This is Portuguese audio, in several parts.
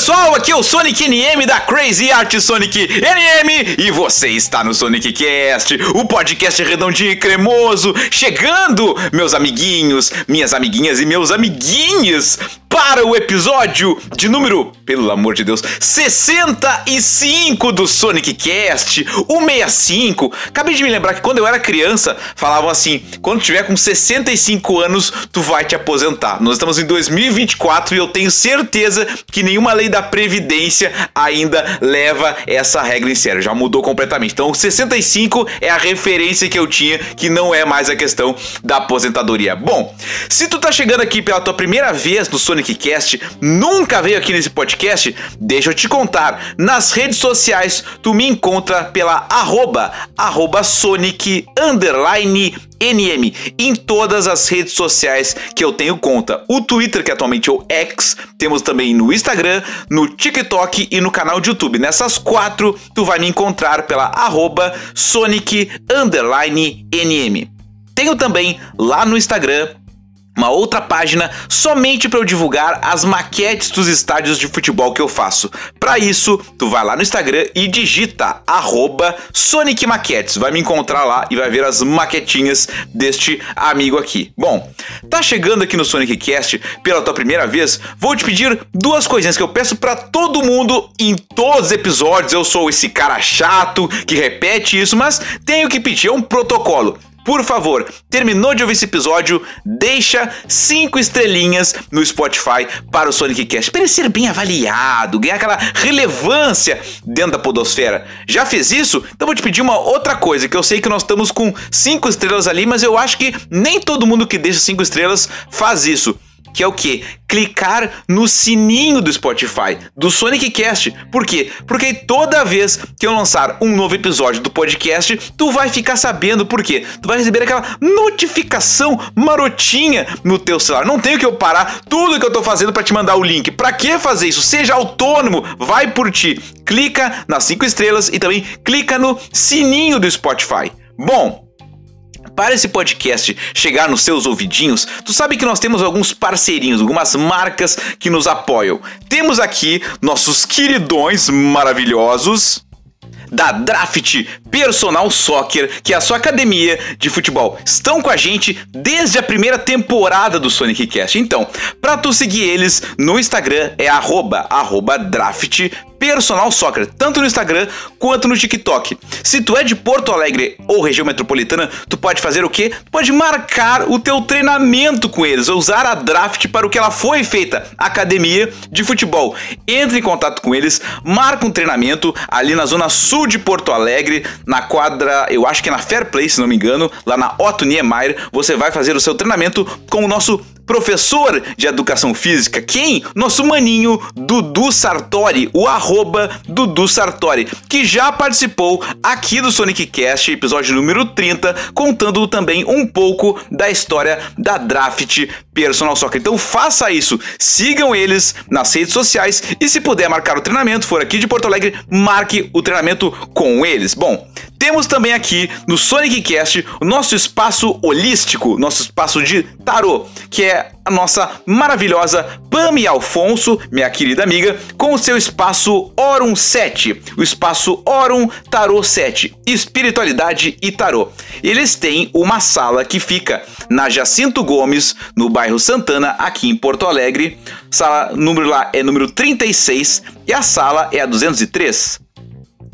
pessoal, aqui é o Sonic NM da Crazy Art Sonic NM e você está no Sonic Cast, o podcast redondinho e cremoso, chegando, meus amiguinhos, minhas amiguinhas e meus amiguinhos, para o episódio de número, pelo amor de Deus, 65 do Sonic Cast, o 65. Acabei de me lembrar que quando eu era criança, falavam assim: quando tiver com 65 anos, tu vai te aposentar. Nós estamos em 2024 e eu tenho certeza que nenhuma lei da Previdência ainda leva essa regra em sério. Já mudou completamente. Então, 65 é a referência que eu tinha, que não é mais a questão da aposentadoria. Bom, se tu tá chegando aqui pela tua primeira vez no Sonic Cast, nunca veio aqui nesse podcast, deixa eu te contar. Nas redes sociais, tu me encontra pela arroba, arroba Sonic underline NM em todas as redes sociais que eu tenho conta. O Twitter, que atualmente é o X, temos também no Instagram, no TikTok e no canal de YouTube. Nessas quatro, tu vai me encontrar pela arroba Sonic underline NM. Tenho também lá no Instagram uma outra página somente para eu divulgar as maquetes dos estádios de futebol que eu faço. Para isso, tu vai lá no Instagram e digita arroba Sonic Maquetes. Vai me encontrar lá e vai ver as maquetinhas deste amigo aqui. Bom, tá chegando aqui no Sonic Cast pela tua primeira vez, vou te pedir duas coisinhas que eu peço para todo mundo em todos os episódios. Eu sou esse cara chato que repete isso, mas tenho que pedir, é um protocolo. Por favor, terminou de ouvir esse episódio, deixa cinco estrelinhas no Spotify para o Sonic Cast, para ele ser bem avaliado, ganhar aquela relevância dentro da podosfera. Já fez isso? Então vou te pedir uma outra coisa, que eu sei que nós estamos com cinco estrelas ali, mas eu acho que nem todo mundo que deixa cinco estrelas faz isso que é o que? Clicar no sininho do Spotify, do Sonic Cast. Por quê? Porque toda vez que eu lançar um novo episódio do podcast, tu vai ficar sabendo por quê? Tu vai receber aquela notificação marotinha no teu celular. Não tenho que eu parar tudo que eu tô fazendo para te mandar o link. Para que fazer isso? Seja autônomo, vai por ti. Clica nas cinco estrelas e também clica no sininho do Spotify. Bom, para esse podcast chegar nos seus ouvidinhos, tu sabe que nós temos alguns parceirinhos, algumas marcas que nos apoiam. Temos aqui nossos queridões maravilhosos da Draft Personal Soccer, que é a sua academia de futebol. Estão com a gente desde a primeira temporada do Sonic Cast. Então, para tu seguir eles no Instagram é arroba, arroba draft Personal Soccer, tanto no Instagram quanto no TikTok. Se tu é de Porto Alegre ou região metropolitana, tu pode fazer o quê? Tu pode marcar o teu treinamento com eles, usar a draft para o que ela foi feita, academia de futebol. Entre em contato com eles, marca um treinamento ali na zona sul de Porto Alegre, na quadra, eu acho que é na Fair Play, se não me engano, lá na Otto Niemeyer, você vai fazer o seu treinamento com o nosso professor de educação física, quem? Nosso maninho Dudu Sartori, o arroba Dudu Sartori, que já participou aqui do Sonic Cast, episódio número 30, contando também um pouco da história da draft Personal Soccer. Então faça isso, sigam eles nas redes sociais e se puder marcar o treinamento, for aqui de Porto Alegre, marque o treinamento com eles. Bom, Temos também aqui no Sonic Cast o nosso espaço holístico, nosso espaço de tarô, que é a nossa maravilhosa Pami Alfonso, minha querida amiga, com o seu espaço Orum 7, o espaço Orum Tarô 7, Espiritualidade e Tarô. Eles têm uma sala que fica na Jacinto Gomes, no bairro Santana, aqui em Porto Alegre. Sala número lá é número 36 e a sala é a 203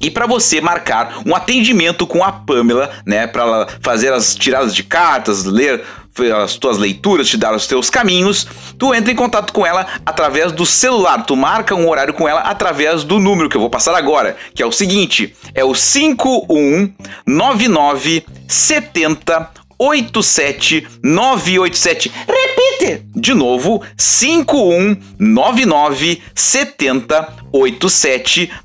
e para você marcar um atendimento com a Pamela, né, para fazer as tiradas de cartas, ler as tuas leituras, te dar os teus caminhos, tu entra em contato com ela através do celular. Tu marca um horário com ela através do número que eu vou passar agora, que é o seguinte: é o 5199 70 87987. Repite! De novo, 5199 70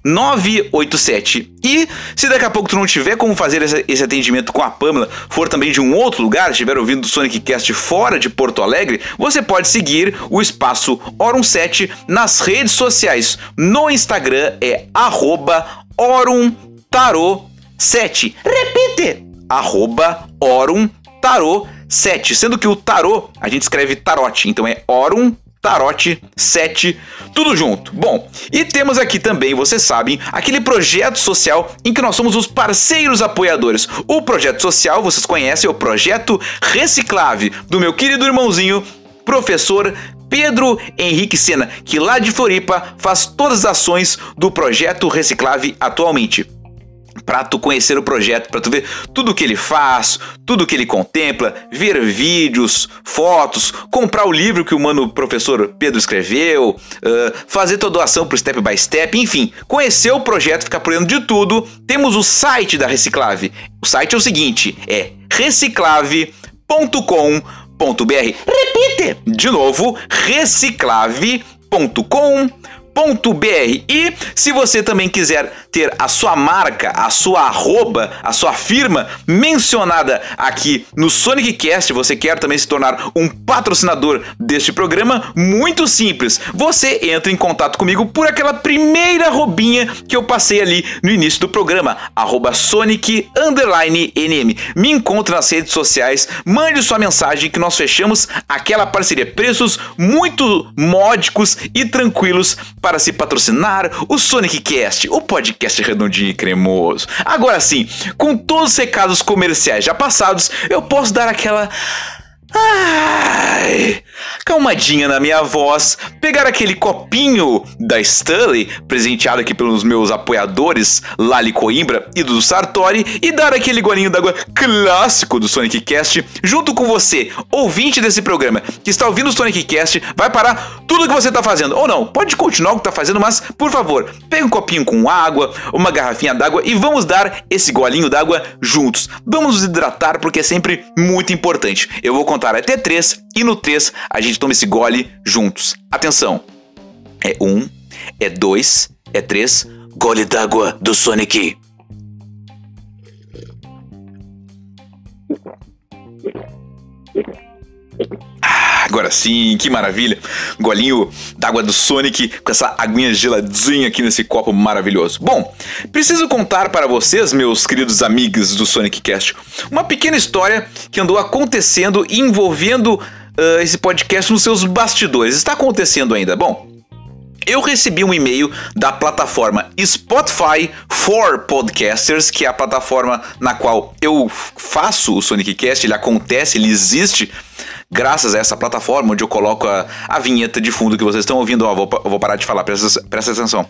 987. E se daqui a pouco tu não tiver como fazer esse, atendimento com a Pamela, for também de um outro lugar, estiver ouvindo o Sonic Cast fora de Porto Alegre, você pode seguir o espaço Orum 7 nas redes sociais. No Instagram é arroba Orum Tarot 7. Repite! Arroba Orum Tarot 7, sendo que o tarô a gente escreve tarote, então é Orum Tarote 7, tudo junto. Bom, e temos aqui também, vocês sabem, aquele projeto social em que nós somos os parceiros apoiadores. O projeto social, vocês conhecem, é o projeto Reciclave, do meu querido irmãozinho, professor Pedro Henrique Sena, que lá de Floripa faz todas as ações do projeto Reciclave atualmente para tu conhecer o projeto, para tu ver tudo que ele faz, tudo que ele contempla, ver vídeos, fotos, comprar o livro que o mano professor Pedro escreveu, uh, fazer tua doação pro Step by Step, enfim, conhecer o projeto, ficar por dentro de tudo. Temos o site da Reciclave. O site é o seguinte, é reciclave.com.br. Repite! De novo, reciclave.com.br br E se você também quiser ter a sua marca, a sua arroba, a sua firma mencionada aqui no Sonic Cast, você quer também se tornar um patrocinador deste programa, muito simples. Você entra em contato comigo por aquela primeira robinha que eu passei ali no início do programa, arroba Sonic NM. Me encontre nas redes sociais, mande sua mensagem que nós fechamos aquela parceria. Preços muito módicos e tranquilos para se patrocinar o Sonic Cast, o podcast redondinho e cremoso. Agora sim, com todos os recados comerciais já passados, eu posso dar aquela Ai, calmadinha na minha voz, pegar aquele copinho da Stanley, presenteado aqui pelos meus apoiadores Lali Coimbra e do Sartori, e dar aquele golinho d'água clássico do Sonic Cast, junto com você, ouvinte desse programa, que está ouvindo o Sonic Cast, vai parar tudo que você está fazendo. Ou não, pode continuar o que está fazendo, mas, por favor, pegue um copinho com água, uma garrafinha d'água e vamos dar esse golinho d'água juntos. Vamos nos hidratar porque é sempre muito importante. Eu vou contar contar até três e no três a gente toma esse gole juntos. Atenção! É um, é dois, é três. Gole d'água do Sonic. Agora sim, que maravilha. Golinho d'água do Sonic com essa aguinha geladinha aqui nesse copo maravilhoso. Bom, preciso contar para vocês, meus queridos amigos do Sonic Cast, uma pequena história que andou acontecendo envolvendo uh, esse podcast nos seus bastidores. Está acontecendo ainda. Bom, eu recebi um e-mail da plataforma Spotify for Podcasters, que é a plataforma na qual eu faço o Sonic Cast, ele acontece, ele existe graças a essa plataforma onde eu coloco a, a vinheta de fundo que vocês estão ouvindo. Ó, vou, vou parar de falar, presta, presta atenção.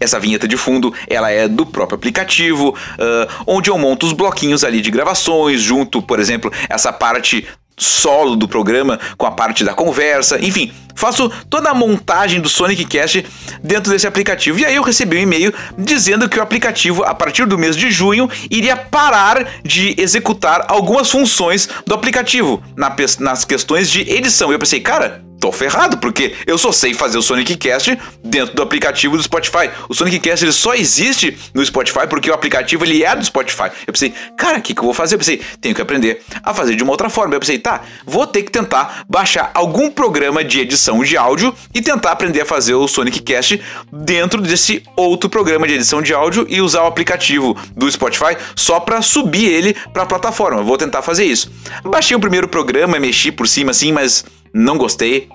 Essa vinheta de fundo, ela é do próprio aplicativo, uh, onde eu monto os bloquinhos ali de gravações, junto, por exemplo, essa parte solo do programa com a parte da conversa, enfim, faço toda a montagem do Sonic Cast dentro desse aplicativo. E aí eu recebi um e-mail dizendo que o aplicativo, a partir do mês de junho, iria parar de executar algumas funções do aplicativo na, nas questões de edição. E eu pensei, cara, tô ferrado, porque eu só sei fazer o Sonic Cast dentro do aplicativo do Spotify. O Sonic Cast ele só existe no Spotify porque o aplicativo ele é do Spotify. Eu pensei, cara, o que, que eu vou fazer? Eu pensei, tenho que aprender a fazer de uma outra forma. Eu pensei, tá, vou ter que tentar baixar algum programa de edição de áudio e tentar aprender a fazer o Sonic Cast dentro desse outro programa de edição de áudio e usar o aplicativo do Spotify só para subir ele para a plataforma. Vou tentar fazer isso. Baixei o primeiro programa, mexi por cima assim, mas não gostei.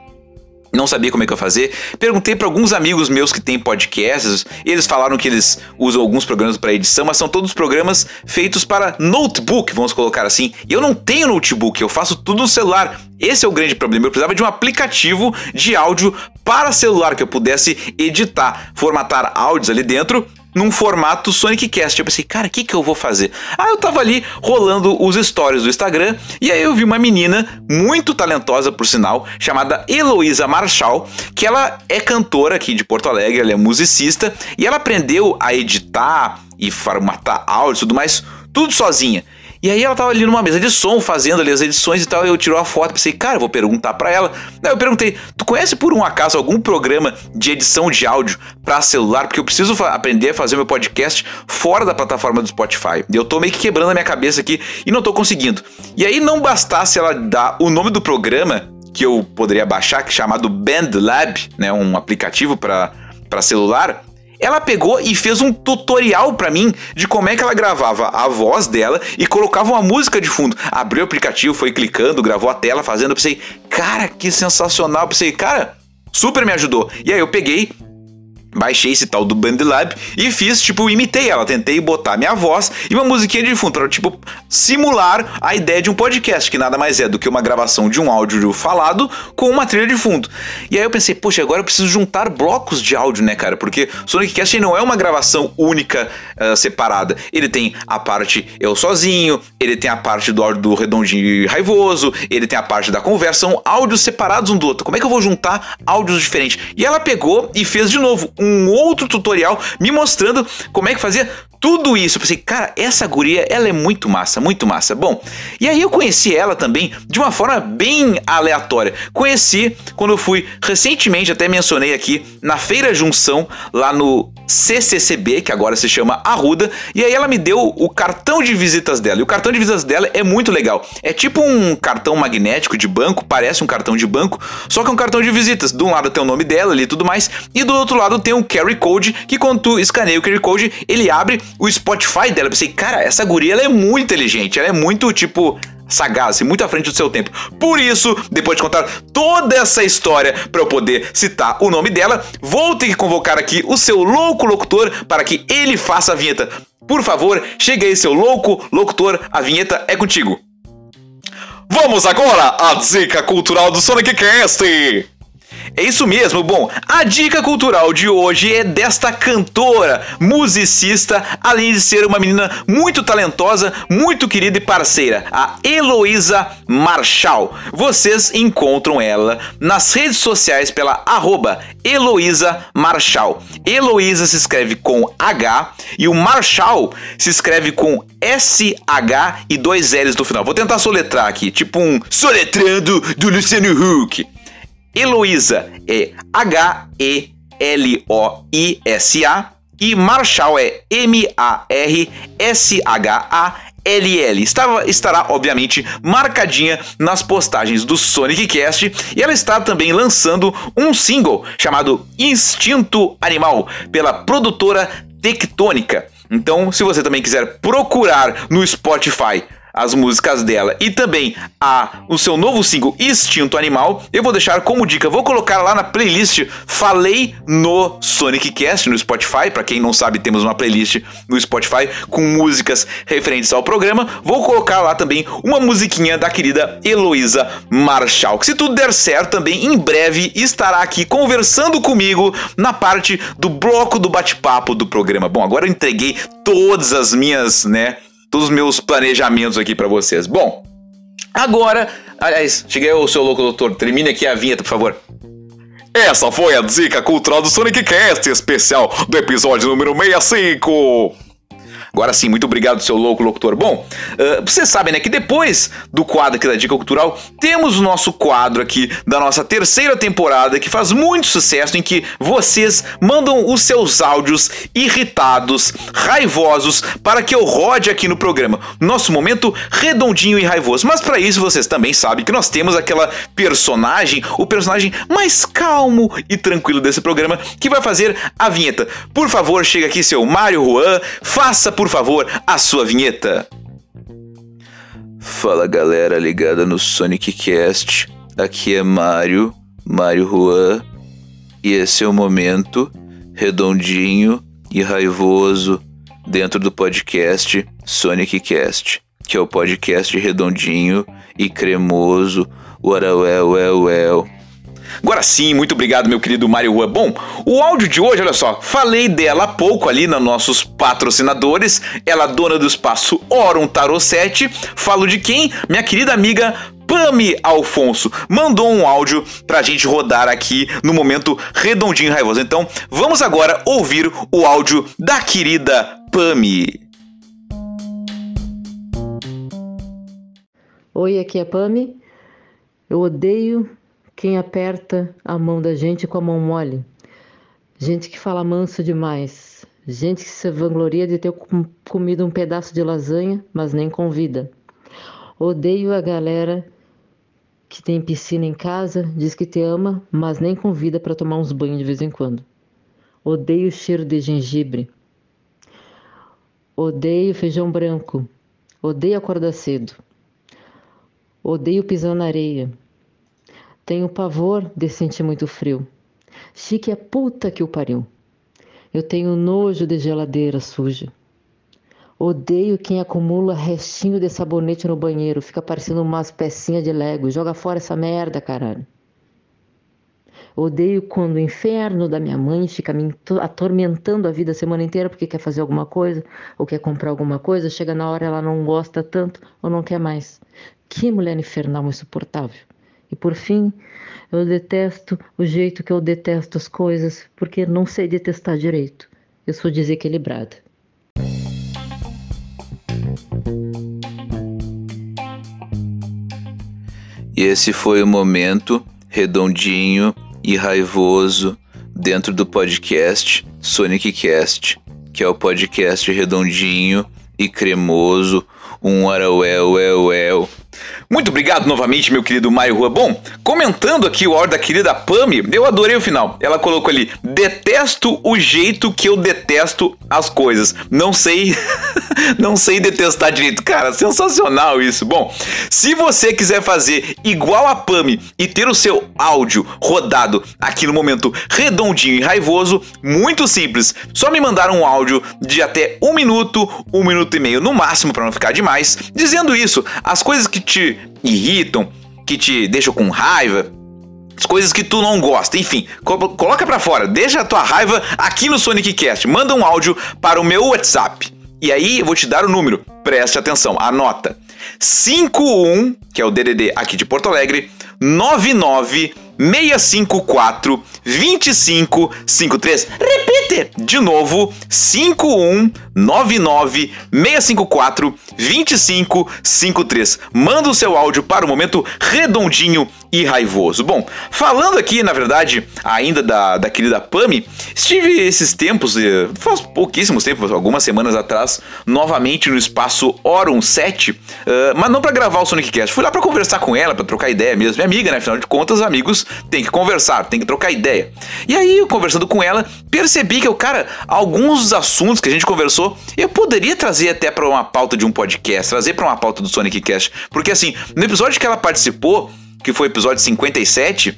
Não sabia como é que eu fazer. Perguntei para alguns amigos meus que têm podcasts. eles falaram que eles usam alguns programas para edição, mas são todos programas feitos para notebook, vamos colocar assim. E eu não tenho notebook, eu faço tudo no celular. Esse é o grande problema. Eu precisava de um aplicativo de áudio para celular que eu pudesse editar, formatar áudios ali dentro num formato Sonic Cast. Eu pensei, cara, o que, que eu vou fazer? Ah, eu tava ali rolando os stories do Instagram e aí eu vi uma menina muito talentosa, por sinal, chamada Heloísa Marchal, que ela é cantora aqui de Porto Alegre, ela é musicista e ela aprendeu a editar e formatar áudio e tudo mais, tudo sozinha. E aí ela tava ali numa mesa de som, fazendo ali as edições e tal, eu tirou a foto, pensei, cara, vou perguntar para ela. Aí eu perguntei, tu conhece por um acaso algum programa de edição de áudio para celular? Porque eu preciso aprender a fazer meu podcast fora da plataforma do Spotify. Eu tô meio que quebrando a minha cabeça aqui e não tô conseguindo. E aí não bastasse ela dar o nome do programa que eu poderia baixar, que é chamado BandLab, né, um aplicativo para celular, ela pegou e fez um tutorial para mim de como é que ela gravava a voz dela e colocava uma música de fundo. Abriu o aplicativo, foi clicando, gravou a tela fazendo. Eu pensei, cara, que sensacional. Eu pensei, cara, super me ajudou. E aí eu peguei, baixei esse tal do BandLab e fiz, tipo, imitei ela, tentei botar minha voz e uma musiquinha de fundo para tipo simular a ideia de um podcast, que nada mais é do que uma gravação de um áudio falado com uma trilha de fundo. E aí eu pensei, poxa, agora eu preciso juntar blocos de áudio, né, cara? Porque Sonic Cast não é uma gravação única uh, separada. Ele tem a parte eu sozinho, ele tem a parte do áudio do redondinho e raivoso, ele tem a parte da conversa, são áudios separados um do outro. Como é que eu vou juntar áudios diferentes? E ela pegou e fez de novo um outro tutorial me mostrando como é que fazia tudo isso. Eu pensei, cara, essa guria, ela é muito massa, muito massa. Bom, e aí eu conheci ela também de uma forma bem aleatória. Conheci quando eu fui recentemente, até mencionei aqui, na Feira Junção, lá no CCCB, que agora se chama Arruda, e aí ela me deu o cartão de visitas dela. E o cartão de visitas dela é muito legal. É tipo um cartão magnético de banco, parece um cartão de banco, só que é um cartão de visitas. De um lado tem o nome dela ali e tudo mais, e do outro lado tem um QR Code, que quando tu escaneia o QR Code, ele abre o Spotify dela. Eu pensei, cara, essa guria ela é muito inteligente, ela é muito tipo sagaz e muito à frente do seu tempo. Por isso, depois de contar toda essa história para eu poder citar o nome dela, vou ter que convocar aqui o seu louco locutor para que ele faça a vinheta. Por favor, chegue aí, seu louco locutor, a vinheta é contigo. Vamos agora à dica cultural do Sonic Cast. É isso mesmo. Bom, a dica cultural de hoje é desta cantora, musicista, além de ser uma menina muito talentosa, muito querida e parceira, a Heloísa Marchal. Vocês encontram ela nas redes sociais pela arroba Heloísa Marchal. Heloísa se escreve com H e o Marchal se escreve com SH e dois L's no final. Vou tentar soletrar aqui, tipo um soletrando do Luciano Huck. Heloísa é H-E-L-O-I-S-A e Marshall é M-A-R-S-H-A-L-L. Estava, estará, obviamente, marcadinha nas postagens do Sonic Cast e ela está também lançando um single chamado Instinto Animal pela produtora Tectônica. Então, se você também quiser procurar no Spotify as músicas dela e também a o seu novo single Instinto Animal, eu vou deixar como dica, vou colocar lá na playlist Falei no Sonic Cast no Spotify, para quem não sabe, temos uma playlist no Spotify com músicas referentes ao programa. Vou colocar lá também uma musiquinha da querida Heloísa Marshall, que se tudo der certo também em breve estará aqui conversando comigo na parte do bloco do bate-papo do programa. Bom, agora eu entreguei todas as minhas, né, todos os meus planejamentos aqui para vocês. Bom, agora, aliás, cheguei ao seu louco doutor, termine aqui a vinheta, por favor. Essa foi a dica cultural do Sonic Cast especial do episódio número 65. Agora sim, muito obrigado, seu louco locutor. Bom, uh, vocês sabem, né, que depois do quadro aqui da Dica Cultural, temos o nosso quadro aqui da nossa terceira temporada, que faz muito sucesso, em que vocês mandam os seus áudios irritados, raivosos, para que eu rode aqui no programa. Nosso momento redondinho e raivoso. Mas para isso, vocês também sabem que nós temos aquela personagem, o personagem mais calmo e tranquilo desse programa, que vai fazer a vinheta. Por favor, chega aqui, seu Mário Juan, faça por favor a sua vinheta. Fala galera ligada no Sonic Cast, aqui é Mário, Mário Juan, e esse é o momento redondinho e raivoso dentro do podcast Sonic Cast, que é o podcast redondinho e cremoso, well, well, well Agora sim, muito obrigado, meu querido Mário Rua. Bom, o áudio de hoje, olha só, falei dela há pouco ali nos nossos patrocinadores. Ela dona do espaço Orum Tarot 7. Falo de quem? Minha querida amiga Pami Alfonso mandou um áudio pra gente rodar aqui no momento redondinho raivoso. Então, vamos agora ouvir o áudio da querida Pami. Oi, aqui é a Pami. Eu odeio quem aperta a mão da gente com a mão mole, gente que fala manso demais, gente que se vangloria de ter comido um pedaço de lasanha, mas nem convida. Odeio a galera que tem piscina em casa, diz que te ama, mas nem convida para tomar uns banhos de vez em quando. Odeio o cheiro de gengibre. Odeio feijão branco. Odeio acordar cedo. Odeio pisar na areia. Tenho pavor de sentir muito frio. Chique é puta que o pariu. Eu tenho nojo de geladeira suja. Odeio quem acumula restinho de sabonete no banheiro, fica parecendo umas pecinhas de lego. Joga fora essa merda, caralho. Odeio quando o inferno da minha mãe fica me atormentando a vida a semana inteira porque quer fazer alguma coisa ou quer comprar alguma coisa, chega na hora ela não gosta tanto ou não quer mais. Que mulher infernal insuportável. E por fim, eu detesto o jeito que eu detesto as coisas, porque não sei detestar direito. Eu sou desequilibrada. E esse foi o momento redondinho e raivoso dentro do podcast Sonic Cast, que é o podcast redondinho e cremoso, um arauel, el, el, muito obrigado novamente, meu querido Maio Rua. Bom, comentando aqui o áudio da querida Pami, eu adorei o final. Ela colocou ali: detesto o jeito que eu detesto as coisas. Não sei, não sei detestar direito. Cara, sensacional isso. Bom, se você quiser fazer igual a Pami e ter o seu áudio rodado aqui no momento redondinho e raivoso, muito simples. Só me mandar um áudio de até um minuto, um minuto e meio no máximo para não ficar demais, dizendo isso, as coisas que te irritam, que te deixam com raiva, as coisas que tu não gosta, enfim, coloca para fora, deixa a tua raiva aqui no Sonic Cast, manda um áudio para o meu WhatsApp. E aí eu vou te dar o número, preste atenção, anota. 51, que é o DDD aqui de Porto Alegre, 99 654 2553. Repite de novo: 5199 654 2553. Manda o seu áudio para o momento redondinho e raivoso. Bom, falando aqui, na verdade, ainda da, da querida Pami, estive esses tempos, eh, faz pouquíssimos tempos, algumas semanas atrás, novamente no espaço Orum 7, uh, mas não para gravar o Sonic Cast. Fui lá para conversar com ela, para trocar ideia mesmo. Minha amiga, né? Afinal de contas, amigos tem que conversar, tem que trocar ideia. E aí, conversando com ela, percebi que, o cara, alguns assuntos que a gente conversou, eu poderia trazer até para uma pauta de um podcast, trazer para uma pauta do Sonic Cast. Porque assim, no episódio que ela participou, que foi o episódio 57,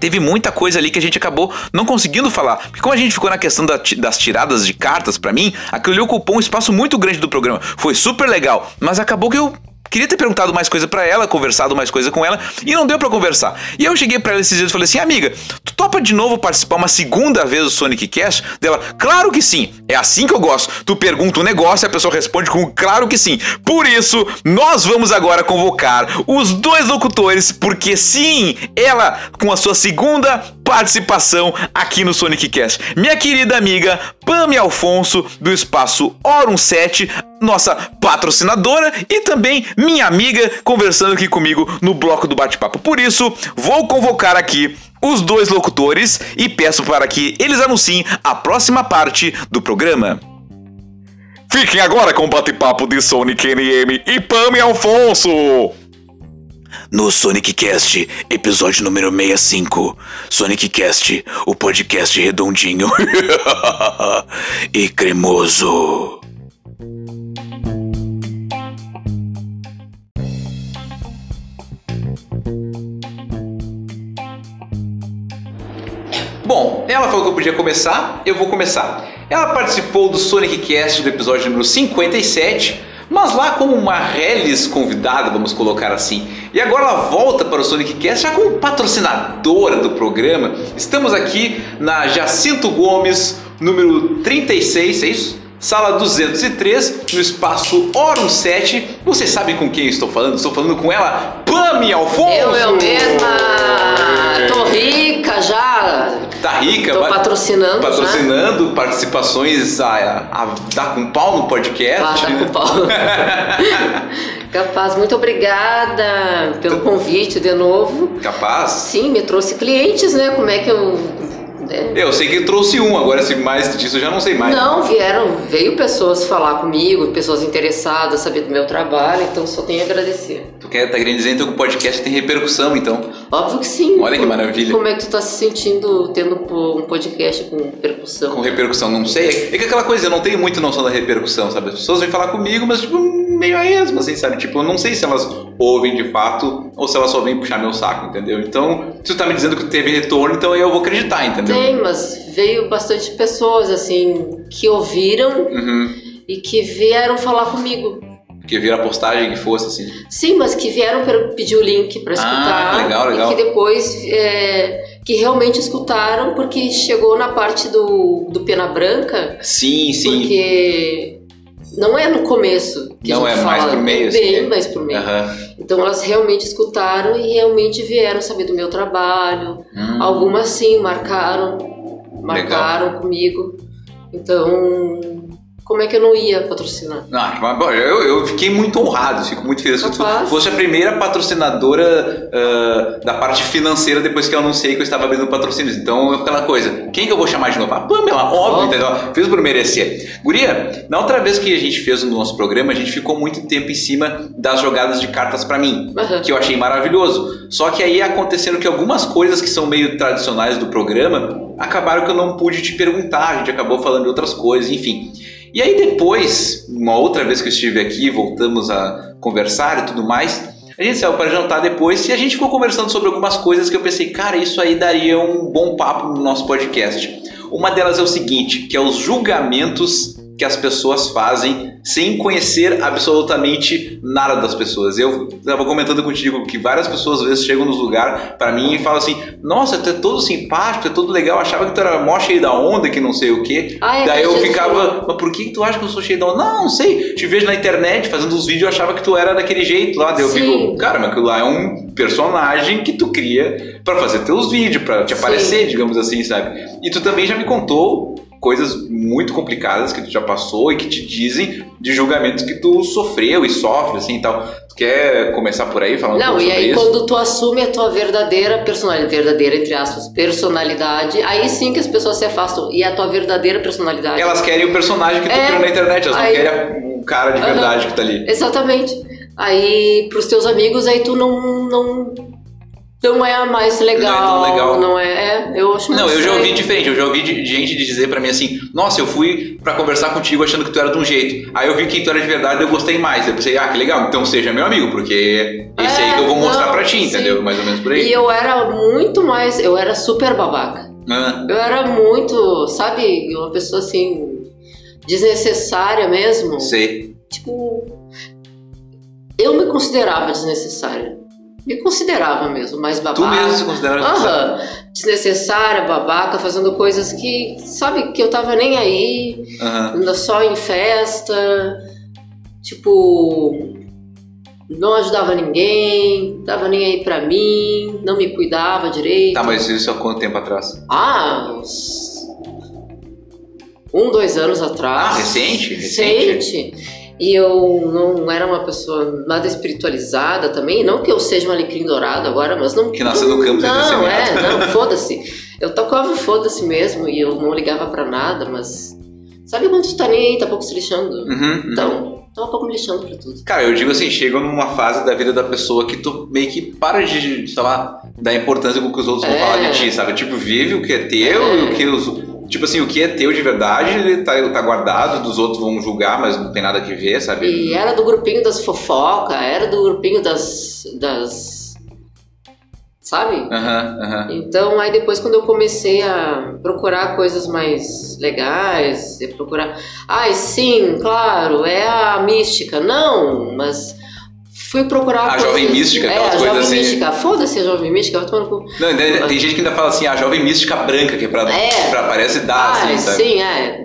teve muita coisa ali que a gente acabou não conseguindo falar. Porque como a gente ficou na questão da, das tiradas de cartas para mim, aquilo ocupou um espaço muito grande do programa. Foi super legal, mas acabou que eu Queria ter perguntado mais coisa para ela, conversado mais coisa com ela, e não deu para conversar. E eu cheguei para ela esses dias e falei assim: "Amiga, tu topa de novo participar uma segunda vez do Sonic Cast?" Dela: "Claro que sim. É assim que eu gosto. Tu pergunta um negócio e a pessoa responde com claro que sim. Por isso, nós vamos agora convocar os dois locutores, porque sim, ela com a sua segunda participação aqui no Sonic Cast. Minha querida amiga Pami Alfonso, do espaço Orum 7, nossa patrocinadora e também minha amiga conversando aqui comigo no bloco do bate-papo. Por isso, vou convocar aqui os dois locutores e peço para que eles anunciem a próxima parte do programa. Fiquem agora com o bate-papo de Sonic NM e Pami Alfonso. No Sonic Cast, episódio número 65. Sonic Cast, o podcast redondinho e cremoso. Bom, ela falou que eu podia começar, eu vou começar. Ela participou do Sonic Cast do episódio número 57, mas lá como uma reles convidada, vamos colocar assim. E agora ela volta para o Sonic Cast já como patrocinadora do programa. Estamos aqui na Jacinto Gomes, número 36, é isso? Sala 203, no espaço Orum 7. Vocês sabem com quem estou falando? Estou falando com ela, Pami Alfonso! Eu, eu mesma! Tô rica já! Tá rica, Tô patrocinando. patrocinando participações a, a dar com pau no podcast. Já. Ah, tá com pau. Capaz, muito obrigada pelo convite de novo. Capaz? Sim, me trouxe clientes, né? Como é que eu. Né? Eu sei que trouxe um, agora se mais disso eu já não sei mais. Não, vieram, veio pessoas falar comigo, pessoas interessadas, saber do meu trabalho, então só tenho a agradecer. Tu quer, tá querendo dizer então que o podcast tem repercussão, então. Óbvio que sim. Olha que maravilha. Como é que tu tá se sentindo tendo um podcast com percussão? Com repercussão, não sei. É que aquela coisa, eu não tenho muito noção da repercussão, sabe? As pessoas vêm falar comigo, mas tipo, meio a esmo, assim, sabe? Tipo, eu não sei se elas ouvem de fato ou se elas só vêm puxar meu saco, entendeu? Então, se tu tá me dizendo que teve retorno, então eu vou acreditar, entendeu? Tem, mas veio bastante pessoas assim que ouviram Uhum. e que vieram falar comigo. Que vira a postagem que fosse, assim. Sim, mas que vieram pedir o link para escutar Ah, legal, legal. e que depois é, que realmente escutaram porque chegou na parte do, do pena branca Sim, sim. porque não é no começo que Não, a gente é mais fala, pro meio, assim, bem é. mais pro meio. Aham. Então elas realmente escutaram e realmente vieram saber do meu trabalho. Hum. Algumas sim marcaram, marcaram comigo. Então, como é que eu não ia patrocinar? Ah, mas, bom, eu, eu fiquei muito honrado, fico muito feliz que tu fosse a primeira patrocinadora ah, da parte financeira depois que eu anunciei que eu estava abrindo patrocínios. Então, aquela coisa, quem que eu vou chamar de novo? A Pamela, óbvio, entendeu? Fiz por merecer. Guria, na outra vez que a gente fez no nosso programa, a gente ficou muito tempo em cima das jogadas de cartas pra mim, Aham. que eu achei maravilhoso. Só que aí aconteceram que algumas coisas que são meio tradicionais do programa acabaram que eu não pude te perguntar, a gente acabou falando de outras coisas, enfim. E aí depois, uma outra vez que eu estive aqui, voltamos a conversar e tudo mais, a gente saiu para jantar depois e a gente ficou conversando sobre algumas coisas que eu pensei, cara, isso aí daria um bom papo no nosso podcast. Uma delas é o seguinte, que é os julgamentos que as pessoas fazem sem conhecer absolutamente nada das pessoas. Eu estava comentando contigo que várias pessoas às vezes chegam nos lugares para mim e falam assim: Nossa, tu é todo simpático, tu é todo legal, achava que tu era mó cheio da onda, que não sei o quê. Ah, é Daí eu ficava, mas por que, tu acha que eu sou cheio da onda? Não, não sei. Te vejo na internet fazendo os vídeos, eu achava que tu era daquele jeito lá. Daí eu Sim. fico, cara, mas aquilo lá é um personagem que tu cria para fazer teus vídeos, para te Sim. aparecer, digamos assim, sabe? E tu também já me contou coisas muito complicadas que tu já passou e que te dizem de julgamentos que tu sofreu e sofre, assim e tal. Tu quer começar por aí falando um Não, pouco e aí isso? quando tu assume a tua verdadeira personalidade, verdadeira entre aspas, personalidade, aí sim que as pessoas se afastam. E a tua verdadeira personalidade. Elas querem o personagem que tu É, criou na internet, elas aí- não querem o cara de verdade que tá ali. Exatamente. Aí pros teus amigos aí tu não não não é mais legal, Não é legal. não é, é, eu acho Não, eu já ouvi diferente. Eu já ouvi de- gente dizer pra mim assim: Nossa, eu fui pra conversar contigo achando que tu era de um jeito. Aí eu vi que tu era de verdade e eu gostei mais. Eu pensei: Ah, que legal, então seja meu amigo, porque esse aí que eu vou É, mostrar não, pra ti, sim. entendeu? Mais ou menos por aí. E eu era muito mais, eu era super babaca. Ah, Eu era muito, sabe, uma pessoa assim desnecessária mesmo. sei. Tipo, eu me considerava desnecessária. Me considerava mesmo, mais Tu babaca. mesmo se considera Aham. Desnecessária, babaca, fazendo coisas que, sabe, que eu tava nem aí, ainda só em festa. Tipo. não ajudava ninguém, tava nem aí pra mim, não me cuidava direito. Tá, mas isso há quanto tempo atrás? Ah, uns um, dois anos atrás. Ah, recente? Recente. Recente. E eu não era uma pessoa nada espiritualizada também. Não que eu seja um alecrim dourado agora, mas não. Que nasceu no campo de Não, é, não, foda-se. Eu tocava foda-se mesmo e eu não ligava pra nada, mas. Sabe quando tu tá nem aí, tá pouco se lixando? Uhum, uhum. Então, tava pouco me lixando pra tudo. Cara, eu digo assim, chega numa fase da vida da pessoa que tu meio que para de, sei lá, dar importância com o que os outros vão É. falar de ti, sabe? Tipo, vive o que é teu É. e o que os. Tipo assim, o que é teu de verdade, ele tá, tá guardado, dos outros vão julgar, mas não tem nada que ver, sabe? E era do grupinho das fofoca, era do grupinho das. das. Sabe? Então, aí depois quando eu comecei a procurar coisas mais legais, e procurar. Ai, sim, claro, é a mística. Não, mas fui procurar. A jovem mística, é, aquelas a coisas jovem assim. mística. Foda-se a jovem mística, vai tomar no cu. Não, ainda- tem gente que ainda fala assim, a jovem mística branca, que é pra, É. pra parece dar, Ah, assim, sabe? sim, é.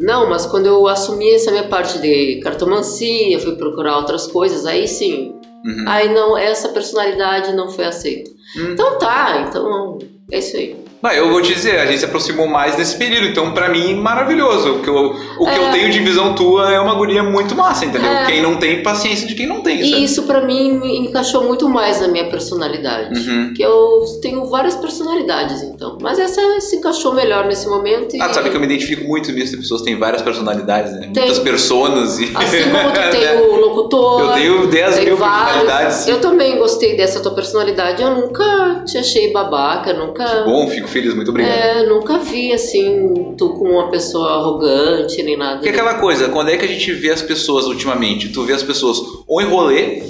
Não, mas quando eu assumi essa minha parte de cartomancia, fui procurar outras coisas, aí sim. Uhum. Aí não, essa personalidade não foi aceita. Hum. Então tá, então é isso aí. Mas eu vou te dizer, a gente se aproximou mais desse período, então pra mim, maravilhoso. O que eu, o que É. eu tenho de visão tua é uma guria muito massa, entendeu? É. Quem não tem, paciência de quem não tem, E sabe? isso pra mim me encaixou muito mais na minha personalidade. Uhum. Que eu tenho várias personalidades, então. Mas essa se encaixou melhor nesse momento. E... Ah, tu sabe que eu me identifico muito nisso, as pessoas têm várias personalidades, né? Tem. Muitas personas e... Assim como tu tem o locutor. Eu tenho 10 tem mil vários. personalidades. Eu também gostei dessa tua personalidade. Eu nunca te achei babaca, nunca. Bom, fico feliz, muito obrigado. É, nunca vi assim, tu como uma pessoa arrogante nem nada. Porque aquela coisa, quando é que a gente vê as pessoas ultimamente? Tu vê as pessoas ou em rolê,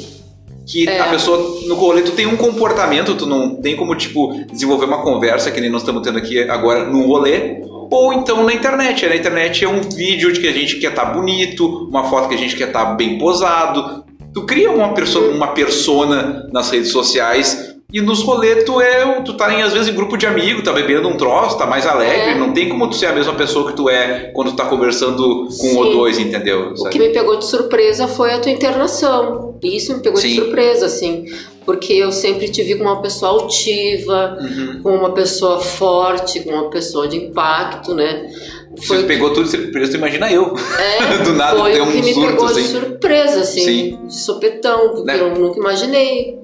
que É. a pessoa no rolê tu tem um comportamento, tu não tem como, tipo, desenvolver uma conversa que nem nós estamos tendo aqui agora num rolê. Ou então na internet. Na internet é um vídeo de que a gente quer estar bonito, uma foto que a gente quer estar bem posado. Tu cria uma, perso uma persona nas redes sociais e nos rolês tu é, tu tá em, às vezes em grupo de amigos, tá bebendo um troço, tá mais alegre, É. não tem como tu ser a mesma pessoa que tu é quando tu tá conversando com um ou Sim. dois, entendeu? O Sabe? que me pegou de surpresa foi a tua internação. Isso me pegou Sim. de surpresa, assim. Porque eu sempre te vi como uma pessoa altiva, Uhum. como uma pessoa forte, como uma pessoa de impacto, né? Você pegou tudo de surpresa, tu imagina eu. É, do nada foi o um que me surto, pegou de assim. surpresa, assim, Sim. de sopetão, porque Né? eu nunca imaginei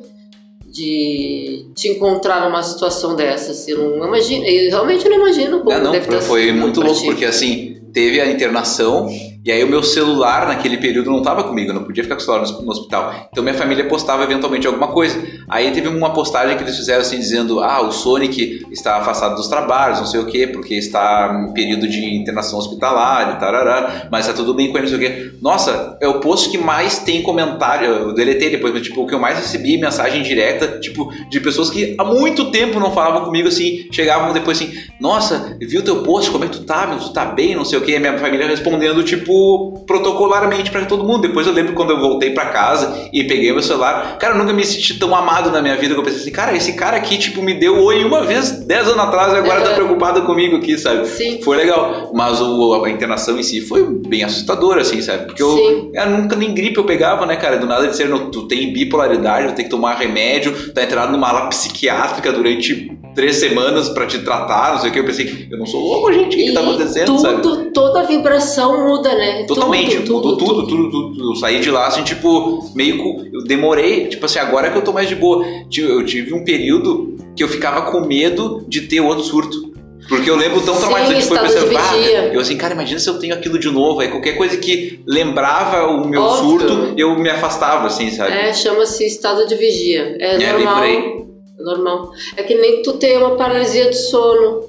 de te encontrar numa situação dessa, assim, eu não imagino, eu realmente não imagino como Ah, não, deve ter foi muito louco, porque assim, teve a internação, e aí o meu celular naquele período não tava comigo, não podia ficar com o celular no, hospital. Então minha família postava eventualmente alguma coisa. Aí teve uma postagem que eles fizeram assim, dizendo: ah, o Sonic está afastado dos trabalhos, não sei o quê, porque está em período de internação hospitalar tarará, mas tá tudo bem com ele, não sei o quê. Nossa, é o post que mais tem comentário, eu deletei depois, mas tipo, o que eu mais recebi mensagem direta, tipo, de pessoas que há muito tempo não falavam comigo assim, chegavam depois assim, nossa, viu teu post, como é que tu tá, meu, tu tá bem, não sei o que, a minha família respondendo, tipo, protocolarmente pra todo mundo. Depois eu lembro quando eu voltei pra casa e peguei meu celular, cara, eu nunca me senti tão amado na minha vida que eu pensei assim, cara, esse cara aqui, tipo, me deu oi uma vez, 10 anos atrás, e agora tá É. preocupado comigo aqui, sabe? Sim. Foi legal, mas o, a internação em si foi bem assustadora, assim, sabe? Porque eu, Sim. eu nunca nem gripe eu pegava, né, cara? Do nada de ser, tu tem bipolaridade, tu tem que tomar remédio, tá entrado numa ala psiquiátrica durante três semanas pra te tratar, não sei o que. Eu pensei, eu não sou louco, gente, o que, que tá E acontecendo, tudo, sabe? Toda a vibração muda, né? Totalmente, tudo, mudou tudo, tudo, tudo, Eu saí de lá, assim, tipo, meio que. Eu demorei, tipo assim, agora que eu tô mais de boa. Eu tive um período que eu ficava com medo de ter outro surto. Porque eu lembro tão Sim, traumatizante que foi de vigia. eu assim, cara, imagina se eu tenho aquilo de novo. Aí qualquer coisa que lembrava o meu Óbvio. surto, eu me afastava, assim, sabe? É, chama-se estado de vigia. É, É, normal. É normal. É que nem tu ter uma paralisia de sono.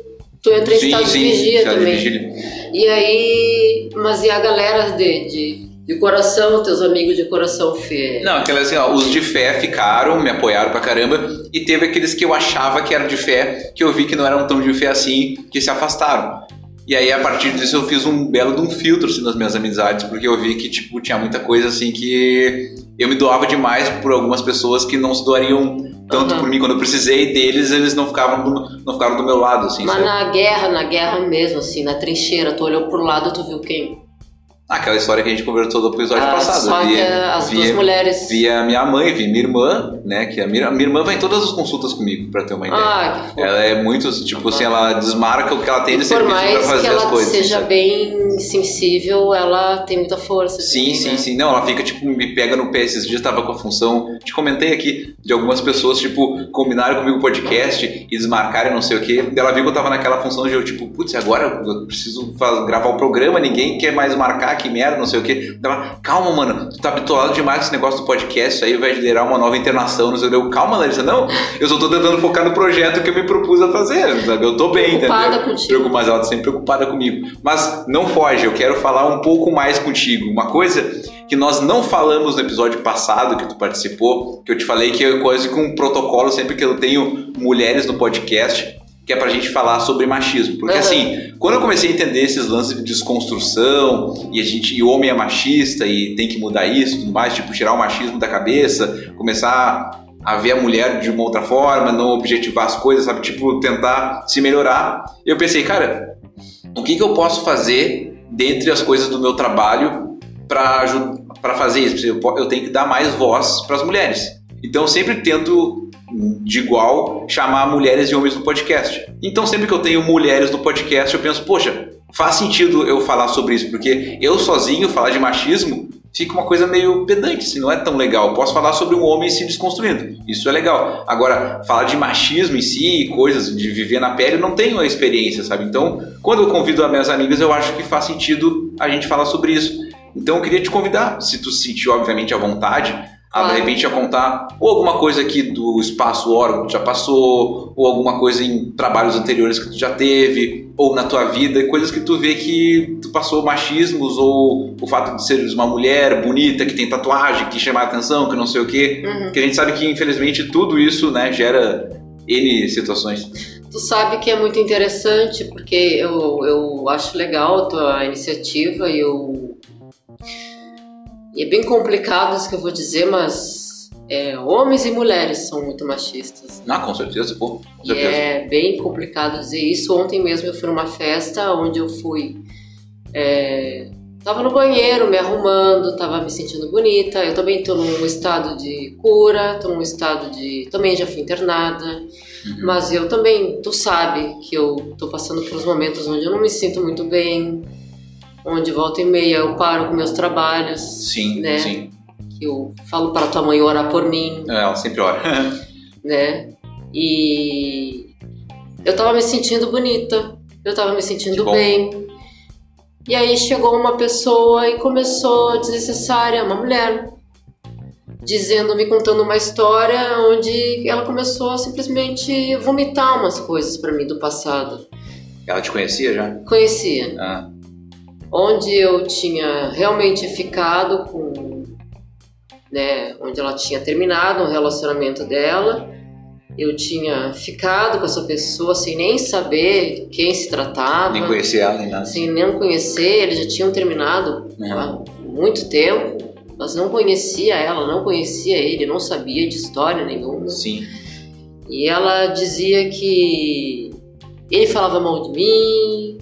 Tu entra em estado de vigia estado de também. vigília. E aí, mas e a galera de, de, de coração, teus amigos de coração fé? Não, aquelas assim, ó, os de fé ficaram, me apoiaram pra caramba, e teve aqueles que eu achava que eram de fé, que eu vi que não eram tão de fé assim, que se afastaram. E aí, a partir disso, eu fiz um belo de um filtro assim, nas minhas amizades, porque eu vi que, tipo, tinha muita coisa assim que eu me doava demais por algumas pessoas que não se doariam tanto Aham. por mim quando eu precisei deles, eles não ficavam do, não ficaram do meu lado, assim, Mas sabe? na guerra, na guerra mesmo, assim, na trincheira, tu olhou pro lado, tu viu quem? Aquela história que a gente conversou do episódio Ah, passado. só que Via- as via- duas mulheres. Via minha mãe, via minha irmã, né? Que a minha, minha irmã vai em todas as consultas comigo, pra ter uma ideia. Ah, que fofo. Ela é muito, tipo assim, ela desmarca o que ela tem de E por serviço pra mais fazer que as ela coisas. seja sabe? bem sensível, ela tem muita força. Sim, também, sim, né? sim. Não, ela fica, tipo, me pega no pé. Esses dias tava com a função. Te comentei aqui de algumas pessoas, tipo, combinaram comigo o podcast e desmarcaram não sei o quê. Ela viu que eu tava naquela função de eu, tipo, putz, agora eu preciso gravar o programa, ninguém quer mais marcar, que merda, não sei o quê. Ela, calma, mano, tu tá habituado demais com esse negócio do podcast, isso aí vai liderar uma nova internação, não sei o quê. Calma, Larissa, não, eu só tô tentando focar no projeto que eu me propus a fazer, sabe? Eu tô bem, Preocupada entendeu? contigo. Mas ela tá sempre preocupada comigo. Mas não foge, eu quero falar um pouco mais contigo. Uma coisa que nós não falamos no episódio passado que tu participou, que eu te falei que é quase que um protocolo sempre que eu tenho mulheres no podcast, que é pra gente falar sobre machismo. Porque Uhum. assim, quando eu comecei a entender esses lances de desconstrução e a gente e o homem é machista e tem que mudar isso, e tudo mais, tipo tirar o machismo da cabeça, começar a ver a mulher de uma outra forma, não objetivar as coisas, sabe, tipo tentar se melhorar. Eu pensei, cara, o que, que eu posso fazer dentre as coisas do meu trabalho para fazer isso? Eu tenho que dar mais voz para as mulheres. Então eu sempre tento, de igual, chamar mulheres e homens no podcast. Então sempre que eu tenho mulheres no podcast, eu penso, poxa, faz sentido eu falar sobre isso, porque eu sozinho falar de machismo fica uma coisa meio pedante, assim, não é tão legal. Eu posso falar sobre um homem se desconstruindo, isso é legal. Agora, falar de machismo em si, coisas de viver na pele, eu não tenho a experiência, sabe? Então, quando eu convido as minhas amigas, eu acho que faz sentido a gente falar sobre isso. Então, eu queria te convidar, se tu se sentir, obviamente, à vontade, a de repente a contar ou alguma coisa aqui do espaço órgão que tu já passou, ou alguma coisa em trabalhos anteriores que tu já teve, ou na tua vida, coisas que tu vê que tu passou machismos, ou o fato de seres uma mulher bonita, que tem tatuagem, que chama a atenção, que não sei o quê. Uhum. Que a gente sabe que, infelizmente, tudo isso, né, gera N situações. Tu sabe que é muito interessante, porque eu, eu acho legal a tua iniciativa e eu. E é bem complicado isso que eu vou dizer, mas é, homens e mulheres são muito machistas. Ah, com certeza, pô, com E certeza. é bem complicado dizer isso. Ontem mesmo eu fui numa festa onde eu fui. É, tava no banheiro me arrumando, tava me sentindo bonita. Eu também tô num estado de cura, tô num estado de. Também já fui internada. Uhum. Mas eu também, tu sabe que eu tô passando por uns momentos onde eu não me sinto muito bem, onde volta e meia eu paro com meus trabalhos, Sim, né? sim. que eu falo para tua mãe orar por mim, É, ela sempre ora. né? E eu tava me sentindo bonita, eu tava me sentindo bem. E aí chegou uma pessoa e começou desnecessária, uma mulher, dizendo, me contando uma história onde ela começou a simplesmente vomitar umas coisas pra mim do passado. Ela te conhecia já? Conhecia, Ah, onde eu tinha realmente ficado com, né, onde ela tinha terminado um relacionamento dela. Eu tinha ficado com essa pessoa sem nem saber quem se tratava. nem conhecia ela, nem nada. sem nem conhecer, eles já tinham terminado Uhum. há muito tempo, mas não conhecia ela, não conhecia ele, não sabia de história nenhuma. Sim. E ela dizia que ele falava mal de mim,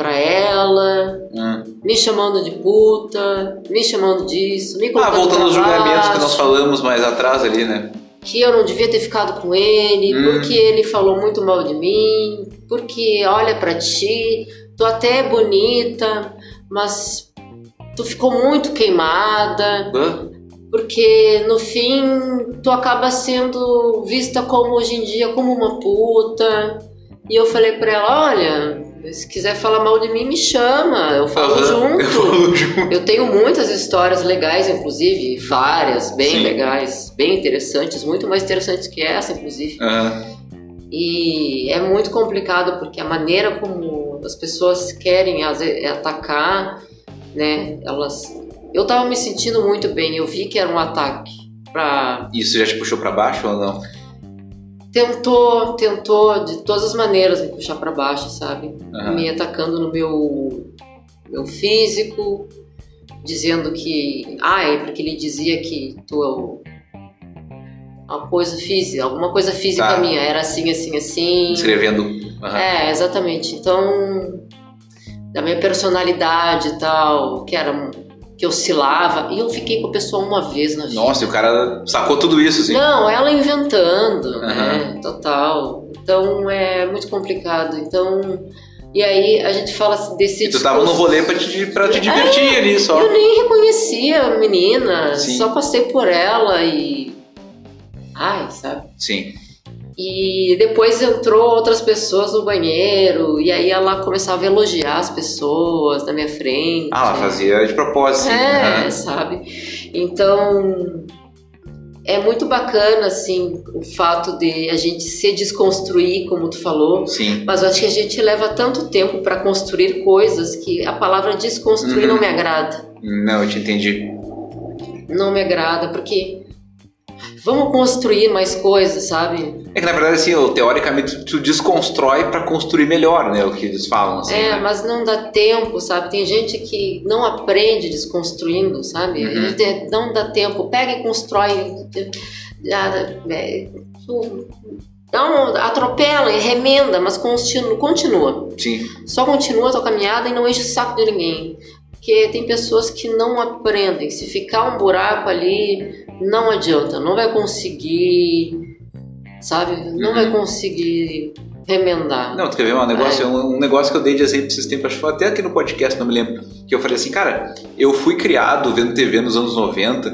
pra ela, Ah. me chamando de puta, me chamando disso, me Ah, colocando voltando aos julgamentos que nós falamos mais atrás ali, né? que eu não devia ter ficado com ele, Hum. porque ele falou muito mal de mim, porque olha pra ti, tu até é bonita, mas tu ficou muito queimada, Ah, porque no fim tu acaba sendo vista como hoje em dia como uma puta. E eu falei pra ela, olha, se quiser falar mal de mim, me chama, eu falo aham. junto. Eu falo junto. Eu tenho muitas histórias legais, inclusive, várias, bem Sim. legais, bem interessantes, muito mais interessantes que essa, inclusive. Ah, E é muito complicado porque a maneira como as pessoas querem atacar, né? Elas. Eu tava me sentindo muito bem, eu vi que era um ataque. Pra... isso já te puxou pra baixo ou não? Tentou, tentou de todas as maneiras me puxar pra baixo, sabe? Aham. me atacando no meu, meu físico, dizendo que. Ah, é porque ele dizia que tu. Uma coisa física, alguma coisa física Tá. minha, era assim, assim, assim. Escrevendo. Aham. É, exatamente. Então. da minha personalidade e tal, que era que oscilava, e eu fiquei com a pessoa uma vez na vida. Nossa, e o cara sacou tudo isso, assim. Não, ela inventando, Aham. né? Total. Então é muito complicado. Então, e aí a gente fala assim, desse E tu tava no rolê pra te, pra te divertir ali só. Eu nem reconhecia a menina, Sim. só passei por ela e. Ai, sabe? Sim. E depois entrou outras pessoas no banheiro, e aí ela começava a elogiar as pessoas na minha frente. Ah, ela fazia de propósito. assim. É, Aham. sabe? Então é muito bacana assim o fato de a gente se desconstruir, como tu falou. Sim. Mas eu acho que a gente leva tanto tempo para construir coisas que a palavra desconstruir Uhum. não me agrada. Não, eu te entendi. Não me agrada, porque vamos construir mais coisas, sabe? É que na verdade, assim, o- teoricamente tu, desconstrói pra construir melhor, né? O que eles falam, assim. É, né? mas não dá tempo, sabe? Tem gente que não aprende desconstruindo, sabe? Uhum. Não dá tempo. Pega e constrói. ah, é, tu- Não, atropela e remenda, mas continua, continua. Sim. Só continua a tua caminhada e não enche o saco de ninguém. Porque tem pessoas que não aprendem. Se ficar um buraco ali, não adianta. Não vai conseguir, sabe? Não Uhum. vai conseguir remendar. Não, tu quer ver um negócio? Um, um negócio que eu dei de exemplo esses tempos, acho que foi até aqui no podcast, não me lembro. Que eu falei assim, cara, eu fui criado vendo TV nos anos 90,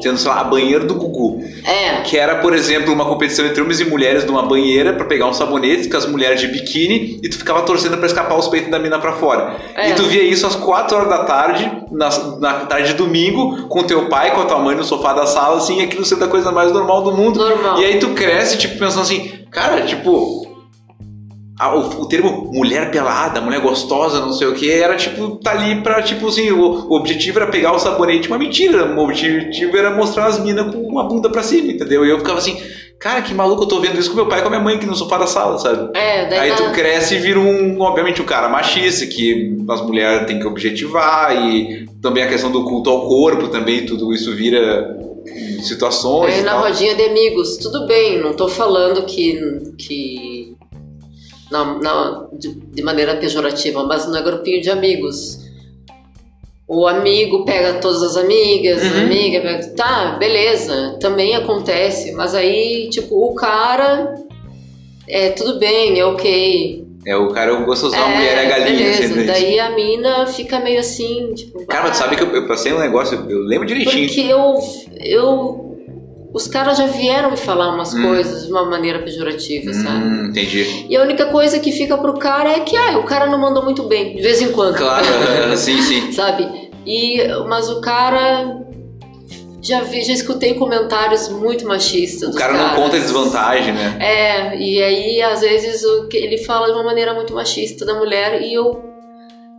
tendo, sei lá, a banheira do Gugu. É, Que era, por exemplo, uma competição entre homens e mulheres numa banheira pra pegar um sabonete com as mulheres de biquíni e tu ficava torcendo pra escapar os peitos da mina pra fora. É. E tu via isso às 4 horas da tarde, na, na tarde de domingo, com teu pai, com a tua mãe no sofá da sala, assim, e aquilo sendo a coisa mais normal do mundo. normal. E aí tu cresce, tipo, pensando assim, cara, tipo. A- o, o termo mulher pelada, mulher gostosa, não sei o que, era tipo, tá ali pra, tipo assim, o, o objetivo era pegar o sabonete, uma mentira. O objetivo era mostrar as minas com uma bunda pra cima, entendeu? E eu ficava assim, cara, que maluco, eu tô vendo isso com meu pai e com a minha mãe aqui no sofá da sala, sabe? É, daí Aí tu cresce e vira um, obviamente, um cara machista, que as mulheres têm que objetivar, e também a questão do culto ao corpo também, tudo isso vira situações Aí e na rodinha de amigos, tudo bem, não tô falando que, que na, na- de, de maneira pejorativa, mas no grupinho de amigos. O amigo pega todas as amigas, a Uhum. amiga pega. Tá, beleza, também acontece, mas aí, tipo, o cara. É, tudo bem, é ok. É, o cara gosto de usar a mulher e a galinha. beleza. sempre. Daí a mina fica meio assim, tipo. Cara, mas tu ah, sabe que eu, eu passei um negócio, eu lembro direitinho. Porque eu, eu. Os caras já vieram me falar umas Hum. coisas de uma maneira pejorativa, sabe? Hum, entendi. E a única coisa que fica pro cara é que, ah, o cara não mandou muito bem, de vez em quando. Claro, sim, sim. sabe? E, mas o cara. Já vi, já escutei comentários muito machistas. O cara não caras. conta desvantagem, né? É, e aí às vezes ele fala de uma maneira muito machista da mulher e eu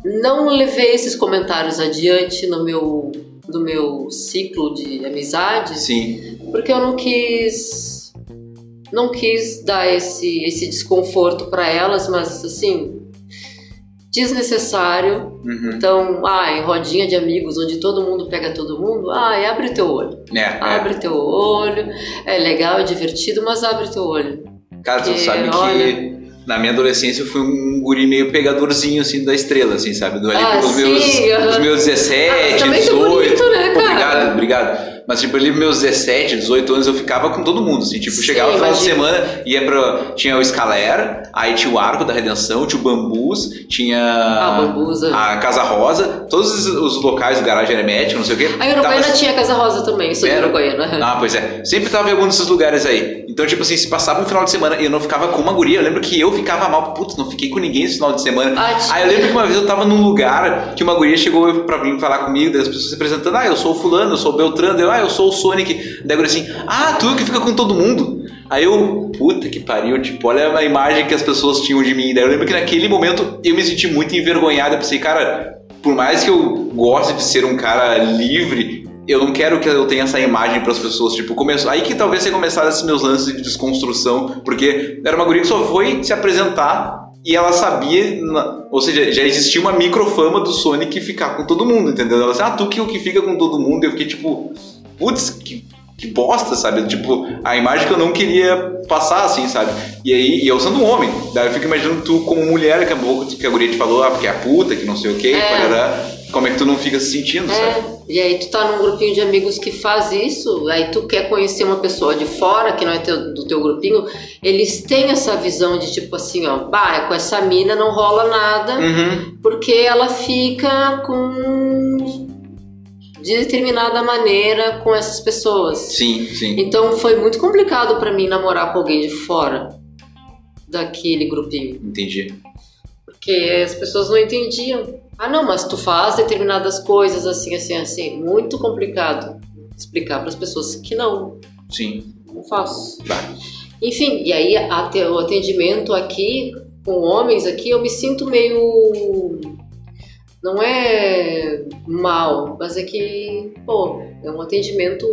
não levei esses comentários adiante no meu no meu ciclo de amizades Sim. Porque eu não quis não quis dar esse esse desconforto para elas, mas assim desnecessário. Uhum. Então, ah, em rodinha de amigos onde todo mundo pega todo mundo, ah, abre teu olho. É, é. Abre teu olho. É legal, é divertido, mas abre teu olho. Cara, tu que, sabe que olha- na minha adolescência eu fui um guri meio pegadorzinho, assim, da estrela, assim, sabe? Do, ali Ah, pelos sim, meus, os meus Ah, 17, mas também tá 18. Obrigado. Mas, tipo, ali meus 17, 18 anos eu ficava com todo mundo, assim. Tipo, Sim, chegava no final de semana, ia pra... Tinha o Escaler, aí tinha o Arco da Redenção, tinha o Bambus, tinha... Ah, Bambusa. A Casa Rosa, todos os, locais do Garagem Hermético, não sei o quê. A Uruguaiana Tava- tinha Casa Rosa também, sou de? Uruguaiana. Ah, pois é. Sempre tava em algum desses lugares aí. Então, tipo assim, se passava um final de semana e eu não ficava com uma guria, eu lembro que eu ficava mal, putz, não fiquei com ninguém esse final de semana. Ah, tinha. Aí eu lembro que uma vez eu tava num lugar que uma guria chegou pra mim falar comigo, daí as pessoas se apresentando, ah, eu sou o fulano, eu sou o Beltrano, eu, ah, eu sou o Sonic. Daí a guria assim, ah, tu que fica com todo mundo. Aí eu, puta que pariu, tipo, olha a imagem que as pessoas tinham de mim. Daí eu lembro que naquele momento eu me senti muito envergonhado, eu pensei, cara, por mais que eu goste de ser um cara livre, eu não quero que eu tenha essa imagem para as pessoas. Tipo, começou aí que talvez tenha começado esses meus lances de desconstrução, porque era uma guria que só foi se apresentar e ela sabia, ou seja, já existia uma microfama do Sonic ficar com todo mundo, entendeu? Ela disse, ah, tu que é o que fica com todo mundo. Eu fiquei tipo, putz, que que bosta, sabe? Tipo, a imagem que eu não queria passar, assim, sabe? E aí, e eu sendo um homem, daí eu fico imaginando tu como mulher, que a, boca- que a guria te falou, ah, porque é a puta, que não sei o quê, É. parará. Como é que tu não fica se sentindo, sabe? É, e aí tu tá num grupinho de amigos que faz isso, aí tu quer conhecer uma pessoa de fora, que não é teu- do teu grupinho, eles têm essa visão de tipo assim, ó, bah, com essa mina não rola nada, Uhum. porque ela fica com de determinada maneira com essas pessoas. Sim, sim. Então foi muito complicado pra mim namorar com alguém de fora daquele grupinho, Entendi. Porque as pessoas não entendiam. Ah, não, mas tu faz determinadas coisas assim, assim, assim. Muito complicado explicar para as pessoas que não, Sim. não faço. Tá. Enfim, e aí até o atendimento aqui com homens aqui eu me sinto meio não é mal, mas é que, pô, é um atendimento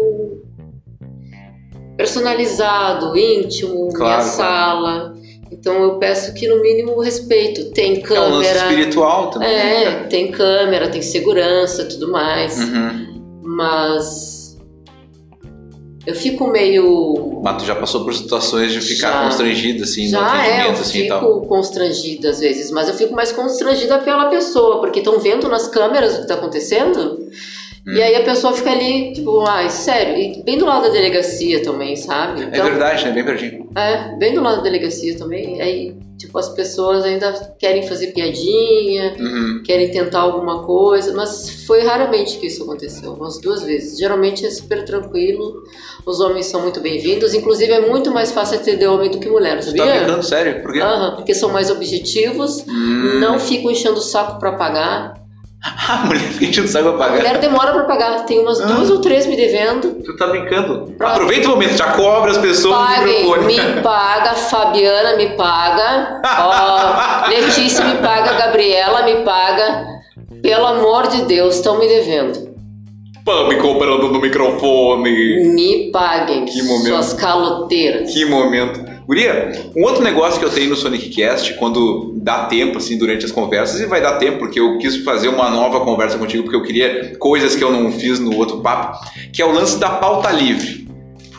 personalizado, íntimo, Claro, minha claro. sala. Então eu peço que no mínimo respeito. Tem É um lance câmera. espiritual também. né, É, tem câmera, tem segurança, tudo mais. Uhum. Mas eu fico meio Mas tu já passou por situações de ficar Já. constrangido, assim, no Já é, eu atendimento, assim, e fico tal. constrangida às vezes, mas eu fico mais constrangida pela pessoa, porque estão vendo nas câmeras o que tá acontecendo. Hum. E aí a pessoa fica ali, tipo, ai, sério, e bem do lado da delegacia também, sabe? É Então, verdade, né? Bem pertinho. é, bem do lado da delegacia também. Aí, tipo, as pessoas ainda querem fazer piadinha, Uhum. querem tentar alguma coisa, mas foi raramente que isso aconteceu, umas duas vezes. Geralmente é super tranquilo, os homens são muito bem-vindos, inclusive é muito mais fácil atender homem do que mulher, sabia? tá brincando sério? Por quê? Aham, porque são mais objetivos, Hum. não ficam enchendo o saco pra pagar. A mulher fica enchendo saco pra A pagar. mulher demora pra pagar, tem umas Ah. duas ou três me devendo. Tu tá brincando. Pra- Aproveita o momento, já cobra as pessoas Paguem, microfone. me paga, Fabiana me paga, Letícia me paga, Gabriela me paga. Pelo amor de Deus, estão me devendo. Pá, me cobrando no microfone. Me paguem, Que momento. suas caloteiras. Que momento. Guria, um outro negócio que eu tenho no Sonic Cast, quando dá tempo, assim, durante as conversas, e vai dar tempo, porque eu quis fazer uma nova conversa contigo, porque eu queria coisas que eu não fiz no outro papo, que é o lance da pauta livre.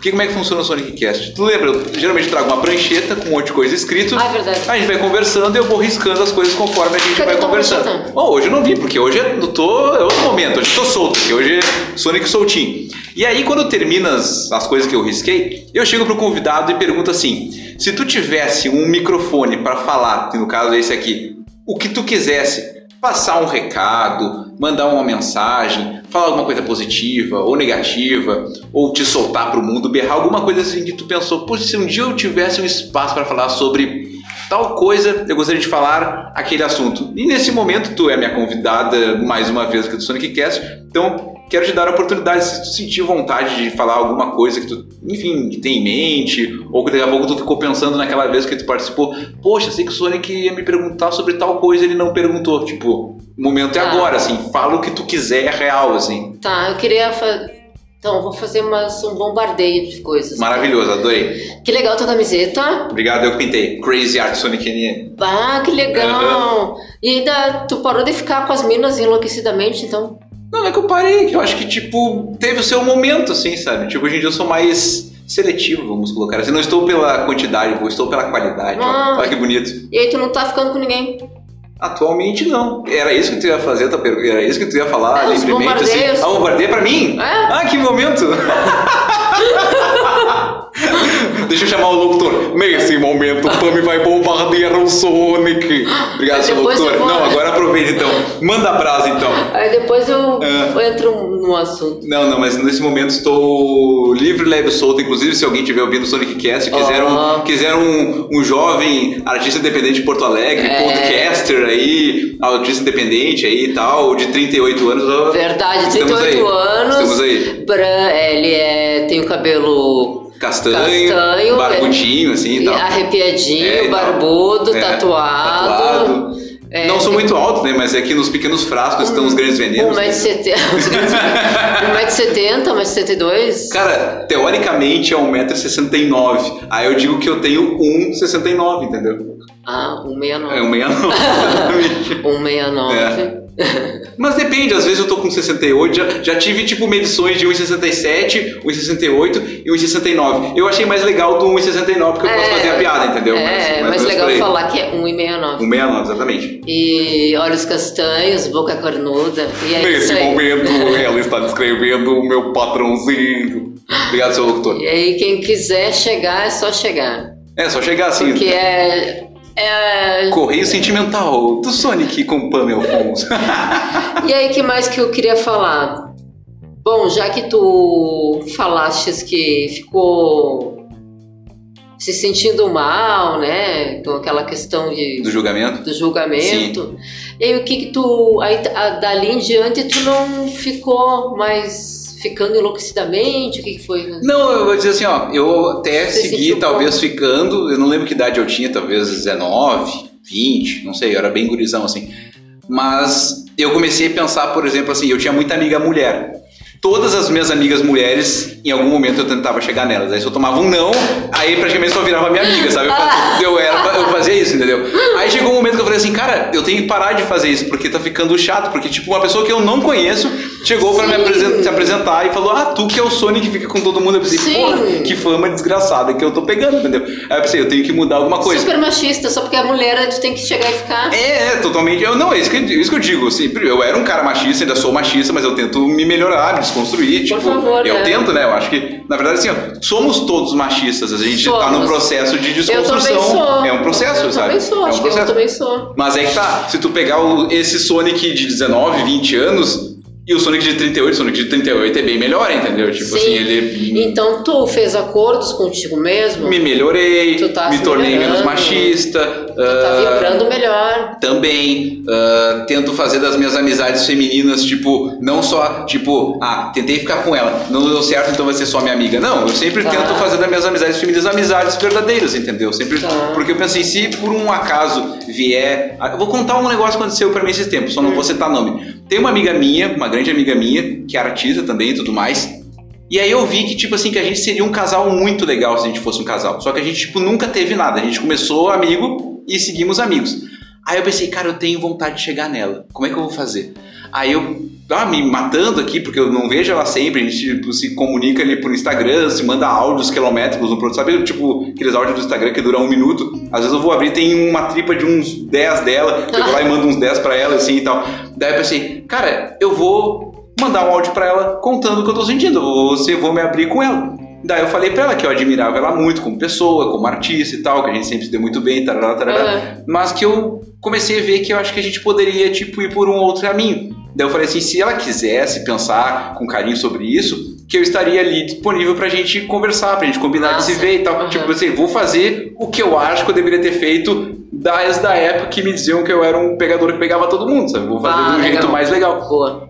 Porque como é que funciona o Sonic Cast? Tu lembra? Eu geralmente trago uma prancheta com um monte de coisa escrito. Ah, é verdade. A gente vai conversando e eu vou riscando as coisas conforme a gente Cadê vai conversando. prancheta? Bom, hoje eu não vi, porque hoje eu tô, é outro momento, hoje eu tô solto, porque hoje é Sonic soltinho. E aí, quando termina as, as coisas que eu risquei, eu chego pro convidado e pergunto assim: se tu tivesse um microfone para falar, que no caso é esse aqui, o que tu quisesse, passar um recado, mandar uma mensagem, falar alguma coisa positiva ou negativa, ou te soltar pro mundo, berrar alguma coisa assim que tu pensou, poxa, se um dia eu tivesse um espaço para falar sobre tal coisa, eu gostaria de falar aquele assunto. E nesse momento, tu é minha convidada mais uma vez aqui do Sonic Cast, então quero te dar a oportunidade, se tu sentir vontade de falar alguma coisa que tu, enfim, que tem em mente, ou que daqui a pouco tu ficou pensando naquela vez que tu participou, poxa, sei que o Sonic ia me perguntar sobre tal coisa ele não perguntou. Tipo, o momento é Tá. agora, assim, fala o que tu quiser, é real, assim. Tá, eu queria. Então, vou fazer umas, um bombardeio de coisas. Maravilhoso, adorei. Que legal tua camiseta. Obrigado, eu que pintei. Crazy Art Sonic NN. Ah, que legal. E ainda tu parou de ficar com as minas enlouquecidamente, então. Não, é que eu parei, que eu acho que, tipo, teve o seu momento, assim, sabe? Tipo, hoje em dia eu sou mais seletivo, vamos colocar assim. Não estou pela quantidade, eu estou pela qualidade. Ah. Olha que bonito. E aí tu não tá ficando com ninguém. Atualmente não. Era isso que tu ia fazer, pergunta? Era isso que tu ia falar É, os livremente, assim? bombardeios. Ah, bombardeio pra mim? É. Ah, que momento! Deixa eu chamar o locutor. Nesse momento, o Pami vai bombardear o Sonic. Obrigado, seu locutor. eu vou- Não, agora aproveita então. Manda a brasa então. Aí depois eu É. entro no assunto. Não, não, mas nesse momento estou livre, leve e solto. Inclusive, se alguém estiver ouvindo o Sonic Cast quiser, um, Ah. quiser um, um jovem artista independente de Porto Alegre, É. podcaster aí, artista independente aí e tal, de 38 anos. Verdade, estamos 38 aí. anos. Estamos aí. Bran- ele é, tem o cabelo Castanho, Castanho, barbudinho, assim e tal. arrepiadinho, É, barbudo, É, tatuado. tatuado. É, não sou muito alto, né? Mas é que nos pequenos frascos estão os grandes venenos. né? 1,70m, 1,72m. Cara, teoricamente é 1,69m. Aí eu digo que eu tenho 1,69, entendeu? Ah, É 1,69m. 1,69. 1,69m. Mas depende, às vezes eu tô com 68, já, já tive tipo medições de 1,67, 1,68 e 1,69. Eu achei mais legal do 1,69 porque eu posso É. fazer a piada, entendeu? É, Mas- mais legal falar que é 1,69. 1,69, exatamente. E olhos castanhos, boca cornuda. E é Nesse momento, ela está descrevendo o meu patrãozinho. Obrigado, seu locutor. E aí, quem quiser chegar, é só chegar. É, só chegar assim. Porque é. É... Correio sentimental do Sonic com Pam Alfonso. E aí, que mais que eu queria falar? Bom, já que tu falastes que ficou se sentindo mal, né? Com aquela questão de, do julgamento. do julgamento. E aí, o que que tu. Aí, dali em diante, tu não ficou mais ficando enlouquecidamente? O que, foi? Não, eu vou dizer assim, ó, eu até Você segui, talvez como? ficando, eu não lembro que idade eu tinha, talvez 19, 20, não sei, eu era bem gurizão assim. Mas eu comecei a pensar, por exemplo, assim, eu tinha muita amiga mulher. Todas as minhas amigas mulheres, em algum momento eu tentava chegar nelas. Aí se eu tomava um não, aí praticamente só virava minha amiga, sabe? Eu, fazia- eu, era, eu fazia isso, entendeu? Aí chegou um momento que eu falei assim, cara, eu tenho que parar de fazer isso, porque tá ficando chato. Porque, tipo, uma pessoa que eu não conheço chegou pra me Sim. apresen- se apresentar e falou, ah, tu que é o Sonic que fica com todo mundo. Eu pensei, Sim. porra, que fama desgraçada que eu tô pegando, entendeu? Aí eu pensei, eu tenho que mudar alguma coisa. Super machista, só porque é mulher, tu tem que chegar e ficar. É, é, totalmente. Eu, não, é isso que, isso que eu digo. Sempre, eu era um cara machista, ainda sou machista, mas eu tento me melhorar, me desconstruir. Tipo, favor, eu né? tento, né? Eu acho que, na verdade, assim, ó, somos todos machistas. A gente tá Somos. num processo de Eu desconstrução. também sou. É um processo, eu sabe? também sou, é um acho que eu processo. também sou. Mas é que tá, se tu pegar o- esse Sonic de 19, 20 anos e o Sonic de 38, o Sonic de 38 é bem melhor, entendeu? Tipo Sim. assim, ele Então tu fez acordos contigo mesmo? me melhorei, tá me tornei menos machista. Tu tá vibrando melhor. Também ah, tento fazer das minhas amizades femininas, tipo, não só, tipo, ah, tentei ficar com ela, não deu certo, então vai ser só minha amiga. Não, eu sempre Tá. tento fazer das minhas amizades femininas amizades verdadeiras, entendeu? Sempre, Tá. porque eu pensei, se por um acaso vier. ah, Eu vou contar um negócio que aconteceu pra mim esses tempos, só não Hum. vou citar nome. Tem uma amiga minha, uma grande amiga minha, que é artista também e tudo mais. E aí eu vi que, tipo assim, que a gente seria um casal muito legal se a gente fosse um casal. Só que a gente, tipo, nunca teve nada. A gente começou amigo e seguimos amigos. Aí eu pensei, cara, eu tenho vontade de chegar nela. Como é que eu vou fazer? Aí eu, ah, me matando aqui, porque eu não vejo ela sempre, a gente tipo, se comunica ali por Instagram, se manda áudios quilométricos no produto. Sabe, tipo, aqueles áudios do Instagram que duram um minuto? Às vezes eu vou abrir tem uma tripa de uns 10 dela, eu vou lá e mando uns 10 pra ela, assim e tal. Daí eu pensei, cara, eu vou mandar um áudio pra ela contando o que eu tô sentindo. Eu vou, eu vou me abrir com ela. Daí eu falei pra ela que eu admirava ela muito como pessoa, como artista e tal, que a gente sempre se deu muito bem, tarará, tarará. É. Mas que eu comecei a ver que eu acho que a gente poderia, tipo, ir por um outro caminho. Daí eu falei assim, se ela quisesse pensar com carinho sobre isso, que eu estaria ali disponível pra gente conversar, pra gente combinar de se ver e tal. Aham. Tipo assim, vou fazer o que eu acho que eu deveria ter feito das da época que me diziam que eu era um pegador que pegava todo mundo, sabe? Vou fazer Ah, de um jeito legal. mais legal. Boa.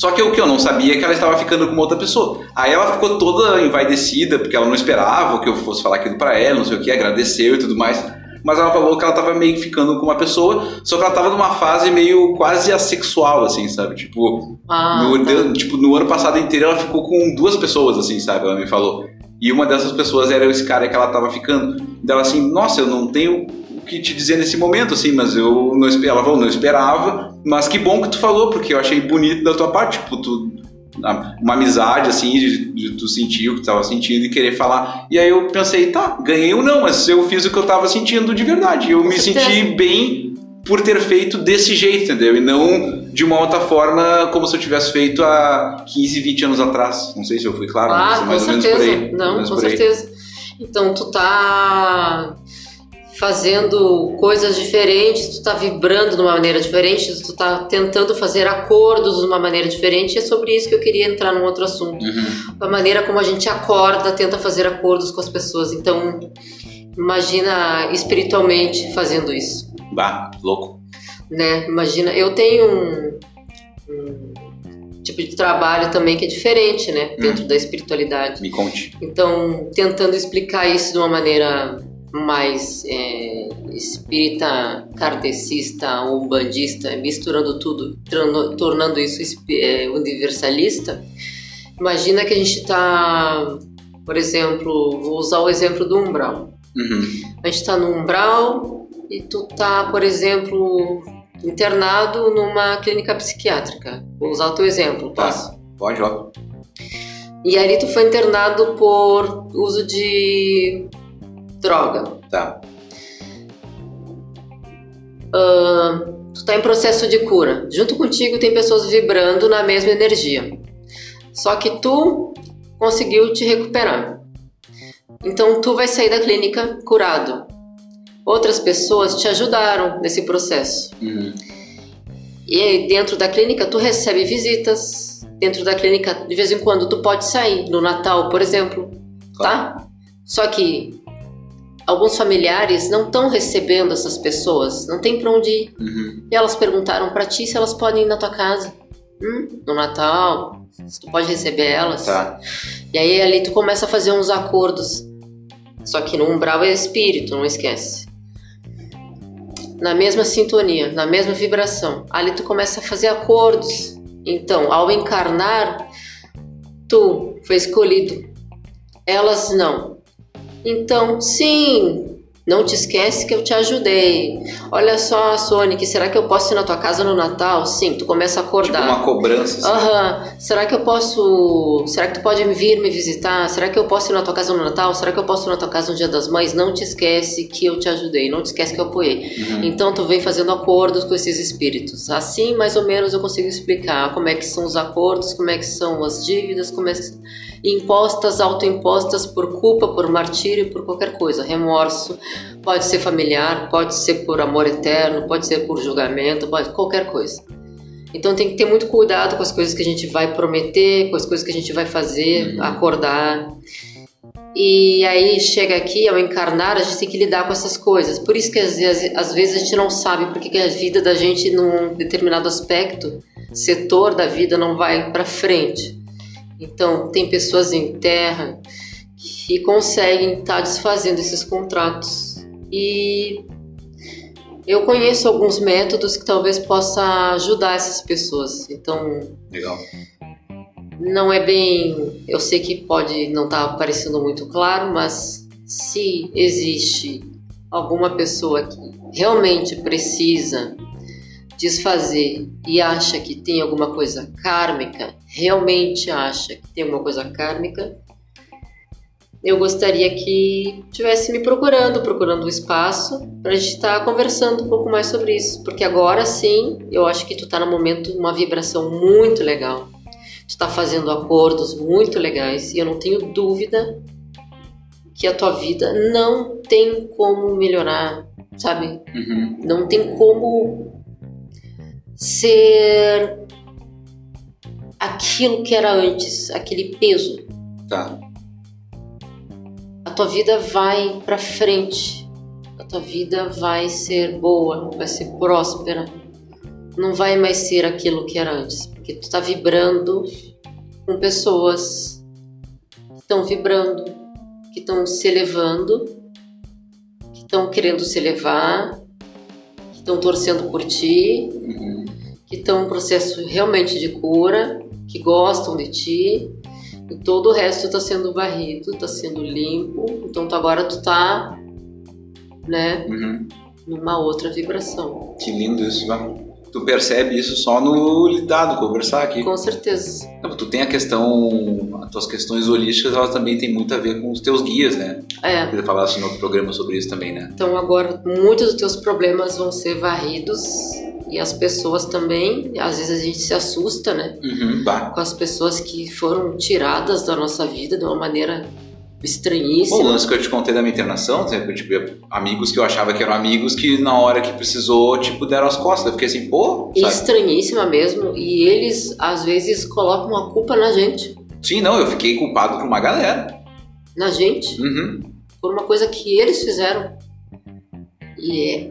Só que o que eu não sabia é que ela estava ficando com uma outra pessoa. Aí ela ficou toda envaidecida, porque ela não esperava que eu fosse falar aquilo pra ela, não sei o que, agradeceu e tudo mais. Mas ela falou que ela tava meio que ficando com uma pessoa, só que ela tava numa fase meio quase assexual, assim, sabe? Tipo, Ah, no, tá. de- tipo, no ano passado inteiro ela ficou com duas pessoas, assim, sabe? Ela me falou. E uma dessas pessoas era esse cara que ela tava ficando. Dela assim, nossa, eu não tenho que te dizer nesse momento, assim, mas eu não esperava. Não esperava, mas que bom que tu falou, porque eu achei bonito da tua parte, tipo, tu. Uma amizade, assim, de, de tu sentir o que tu tava sentindo e querer falar. E aí eu pensei, tá, ganhei ou não, mas eu fiz o que eu tava sentindo de verdade. Eu me certeza. senti bem por ter feito desse jeito, entendeu? E não de uma outra forma como se eu tivesse feito há 15, 20 anos atrás. Não sei se eu fui claro, mas é Ah, com mais ou menos por certeza. aí. Não, com certeza. Então tu tá fazendo coisas diferentes, tu tá vibrando de uma maneira diferente, tu tá tentando fazer acordos de uma maneira diferente, e é sobre isso que eu queria entrar num outro assunto. Uhum. A maneira como a gente acorda, tenta fazer acordos com as pessoas. Então, imagina espiritualmente fazendo isso Bah, louco. né? Imagina, eu tenho um, um tipo de trabalho também que é diferente, né? Dentro da espiritualidade. Me conte. Então, tentando explicar isso de uma maneira mais é, espírita, kardecista, umbandista, misturando tudo, tornando isso é, universalista. Imagina que a gente está, por exemplo, vou usar o exemplo do umbral. Uhum. A gente tá no umbral e tu tá, por exemplo, internado numa clínica psiquiátrica. Vou usar o teu exemplo, Tá. posso? Pode, ó. E ali tu foi internado por uso de droga. Tá. Ahn, tu tá em processo de cura. Junto contigo tem pessoas vibrando na mesma energia. Só que tu conseguiu te recuperar. Então tu vai sair da clínica curado. Outras pessoas te ajudaram nesse processo. Uhum. E dentro da clínica tu recebe visitas. Dentro da clínica, de vez em quando, tu pode sair. No Natal, por exemplo. Tá? Só que alguns familiares não estão recebendo essas pessoas. Não tem pra onde ir. Uhum. E elas perguntaram pra ti se elas podem ir na tua casa. Hum, no Natal, se tu pode receber elas. Tá. E aí ali tu começa a fazer uns acordos. Só que no umbral é espírito, não esquece. Na mesma sintonia, na mesma vibração. Ali tu começa a fazer acordos. Então, ao encarnar, tu foi escolhido. Elas não. Então, sim, não te esquece que eu te ajudei. Olha só, Sonic, será que eu posso ir na tua casa no Natal? Sim, tu começa a Tipo acordar. uma cobrança. assim. Aham. Será que eu posso. Será que tu pode vir me visitar? Será que eu posso ir na tua casa no Natal? Será que eu posso ir na tua casa no Dia das Mães? Não te esquece que eu te ajudei. Não te esquece que eu apoiei. Uhum. Então tu vem fazendo acordos com esses espíritos. Assim, mais ou menos, eu consigo explicar como é que são os acordos, como é que são as dívidas, como é que impostas, autoimpostas por culpa, por martírio, por qualquer coisa, remorso. Pode ser familiar, pode ser por amor eterno, pode ser por julgamento, pode qualquer coisa. Então tem que ter muito cuidado com as coisas que a gente vai prometer, com as coisas que a gente vai fazer, Uhum. acordar. E aí chega aqui, ao encarnar, a gente tem que lidar com essas coisas. Por isso que às vezes, às vezes a gente não sabe porque que a vida da gente num determinado aspecto, setor da vida não vai para frente. Então tem pessoas em terra que conseguem estar desfazendo esses contratos. E eu conheço alguns métodos que talvez possa ajudar essas pessoas. Então Legal. não é bem. Eu sei que pode não estar parecendo muito claro, mas se existe alguma pessoa que realmente precisa desfazer e acha que tem alguma coisa kármica, realmente acha que tem alguma coisa kármica, eu gostaria que tivesse me procurando, procurando um espaço para a gente estar conversando um pouco mais sobre isso, porque agora sim, eu acho que tu tá no momento uma vibração muito legal tu está fazendo acordos muito legais e eu não tenho dúvida que a tua vida não tem como melhorar, sabe? Uhum. Não tem como ser aquilo que era antes, aquele peso. Tá. A tua vida vai para frente. A tua vida vai ser boa, vai ser próspera. Não vai mais ser aquilo que era antes, porque tu tá vibrando com pessoas que estão vibrando, que estão se elevando, que estão querendo se elevar, que estão torcendo por ti, Uhum. Que estão em um processo realmente de cura, que gostam de ti, e todo o resto está sendo varrido, está sendo limpo. Então tu agora tu tá, né, Uhum. numa outra vibração. Que lindo isso, vai. Tu percebe isso só no lidar, no conversar aqui. Com certeza. Não, Tu tem a questão, as tuas questões holísticas, elas também têm muito a ver com os teus guias, né? É. Você falasse no outro programa sobre isso também, né? Então agora muitos dos teus problemas vão ser varridos e as pessoas também, às vezes a gente se assusta, né, Uhum. Com as pessoas que foram tiradas da nossa vida de uma maneira Bom, o estranhíssima. lance que eu te contei da minha internação, tipo, tipo, amigos que eu achava que eram amigos que na hora que precisou, tipo, deram as costas. Eu fiquei assim, pô, sabe? estranhíssima mesmo, e eles às vezes colocam a culpa na gente, Sim, não, eu fiquei culpado por uma galera. na gente, Uhum. por uma coisa que eles fizeram. E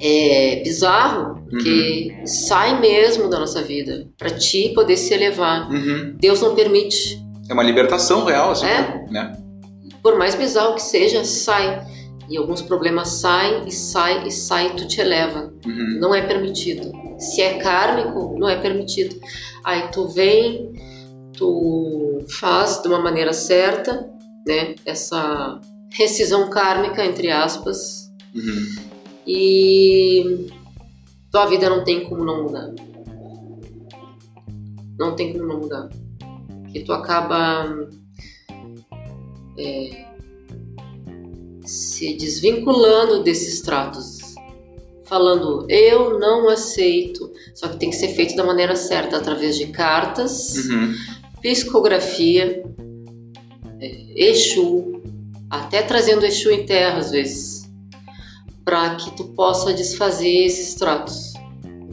é, é bizarro, porque sai mesmo da nossa vida, pra ti poder se elevar. Uhum. Deus não permite. É uma libertação real, assim, É? né? Por mais bizarro que seja, sai. E alguns problemas saem, e sai, e sai, e tu te eleva. Uhum. Não é permitido. Se é kármico, não é permitido. Aí tu vem, tu faz de uma maneira certa, né? Essa rescisão kármica, entre aspas, Uhum. e tua vida não tem como não mudar. Não tem como não mudar. Que tu acaba é, se desvinculando desses tratos. Falando, eu não aceito. Só que tem que ser feito da maneira certa, através de cartas, Uhum. psicografia, é, Exu, até trazendo Exu em terra às vezes, para que tu possa desfazer esses tratos.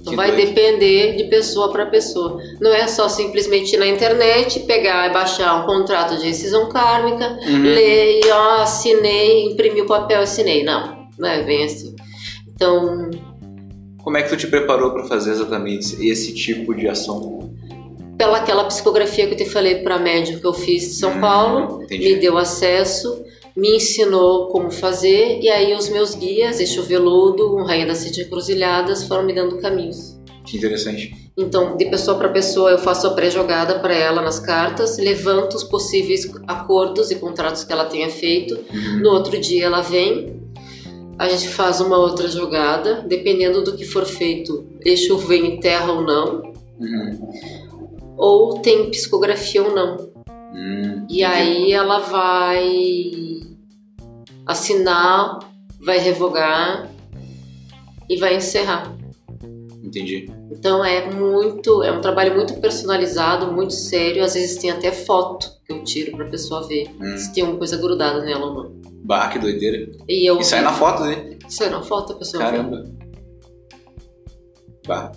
Que vai depender de pessoa para pessoa. Não é só simplesmente ir na internet pegar e baixar um contrato de rescisão kármica, Uhum. ler e ó, assinei, imprimi o papel, assinei. Não, não é bem assim. Então, Como é que tu te preparou pra fazer exatamente esse tipo de ação? pela aquela psicografia que eu te falei para médium que eu fiz de São Hum, Paulo, entendi. me deu acesso, me ensinou como fazer, e aí os meus guias, Exu Veludo, um Rainha das Sete Encruzilhadas, foram me dando caminhos. Que interessante. Então, de pessoa para pessoa, eu faço a pré-jogada para ela nas cartas, levanto os possíveis acordos e contratos que ela tenha feito. Uhum. No outro dia ela vem, a gente faz uma outra jogada, dependendo do que for feito, Exu vem em terra ou não, Uhum. ou tem psicografia ou não. Hum, E aí ela vai assinar, vai revogar e vai encerrar. Entendi. Então é muito, é um trabalho muito personalizado, muito sério. Às vezes tem até foto que eu tiro pra pessoa ver Hum. se tem uma coisa grudada nela ou não. Bah, que doideira. E eu E sai na foto, né? sai na foto a pessoa vê. Caramba. Bah.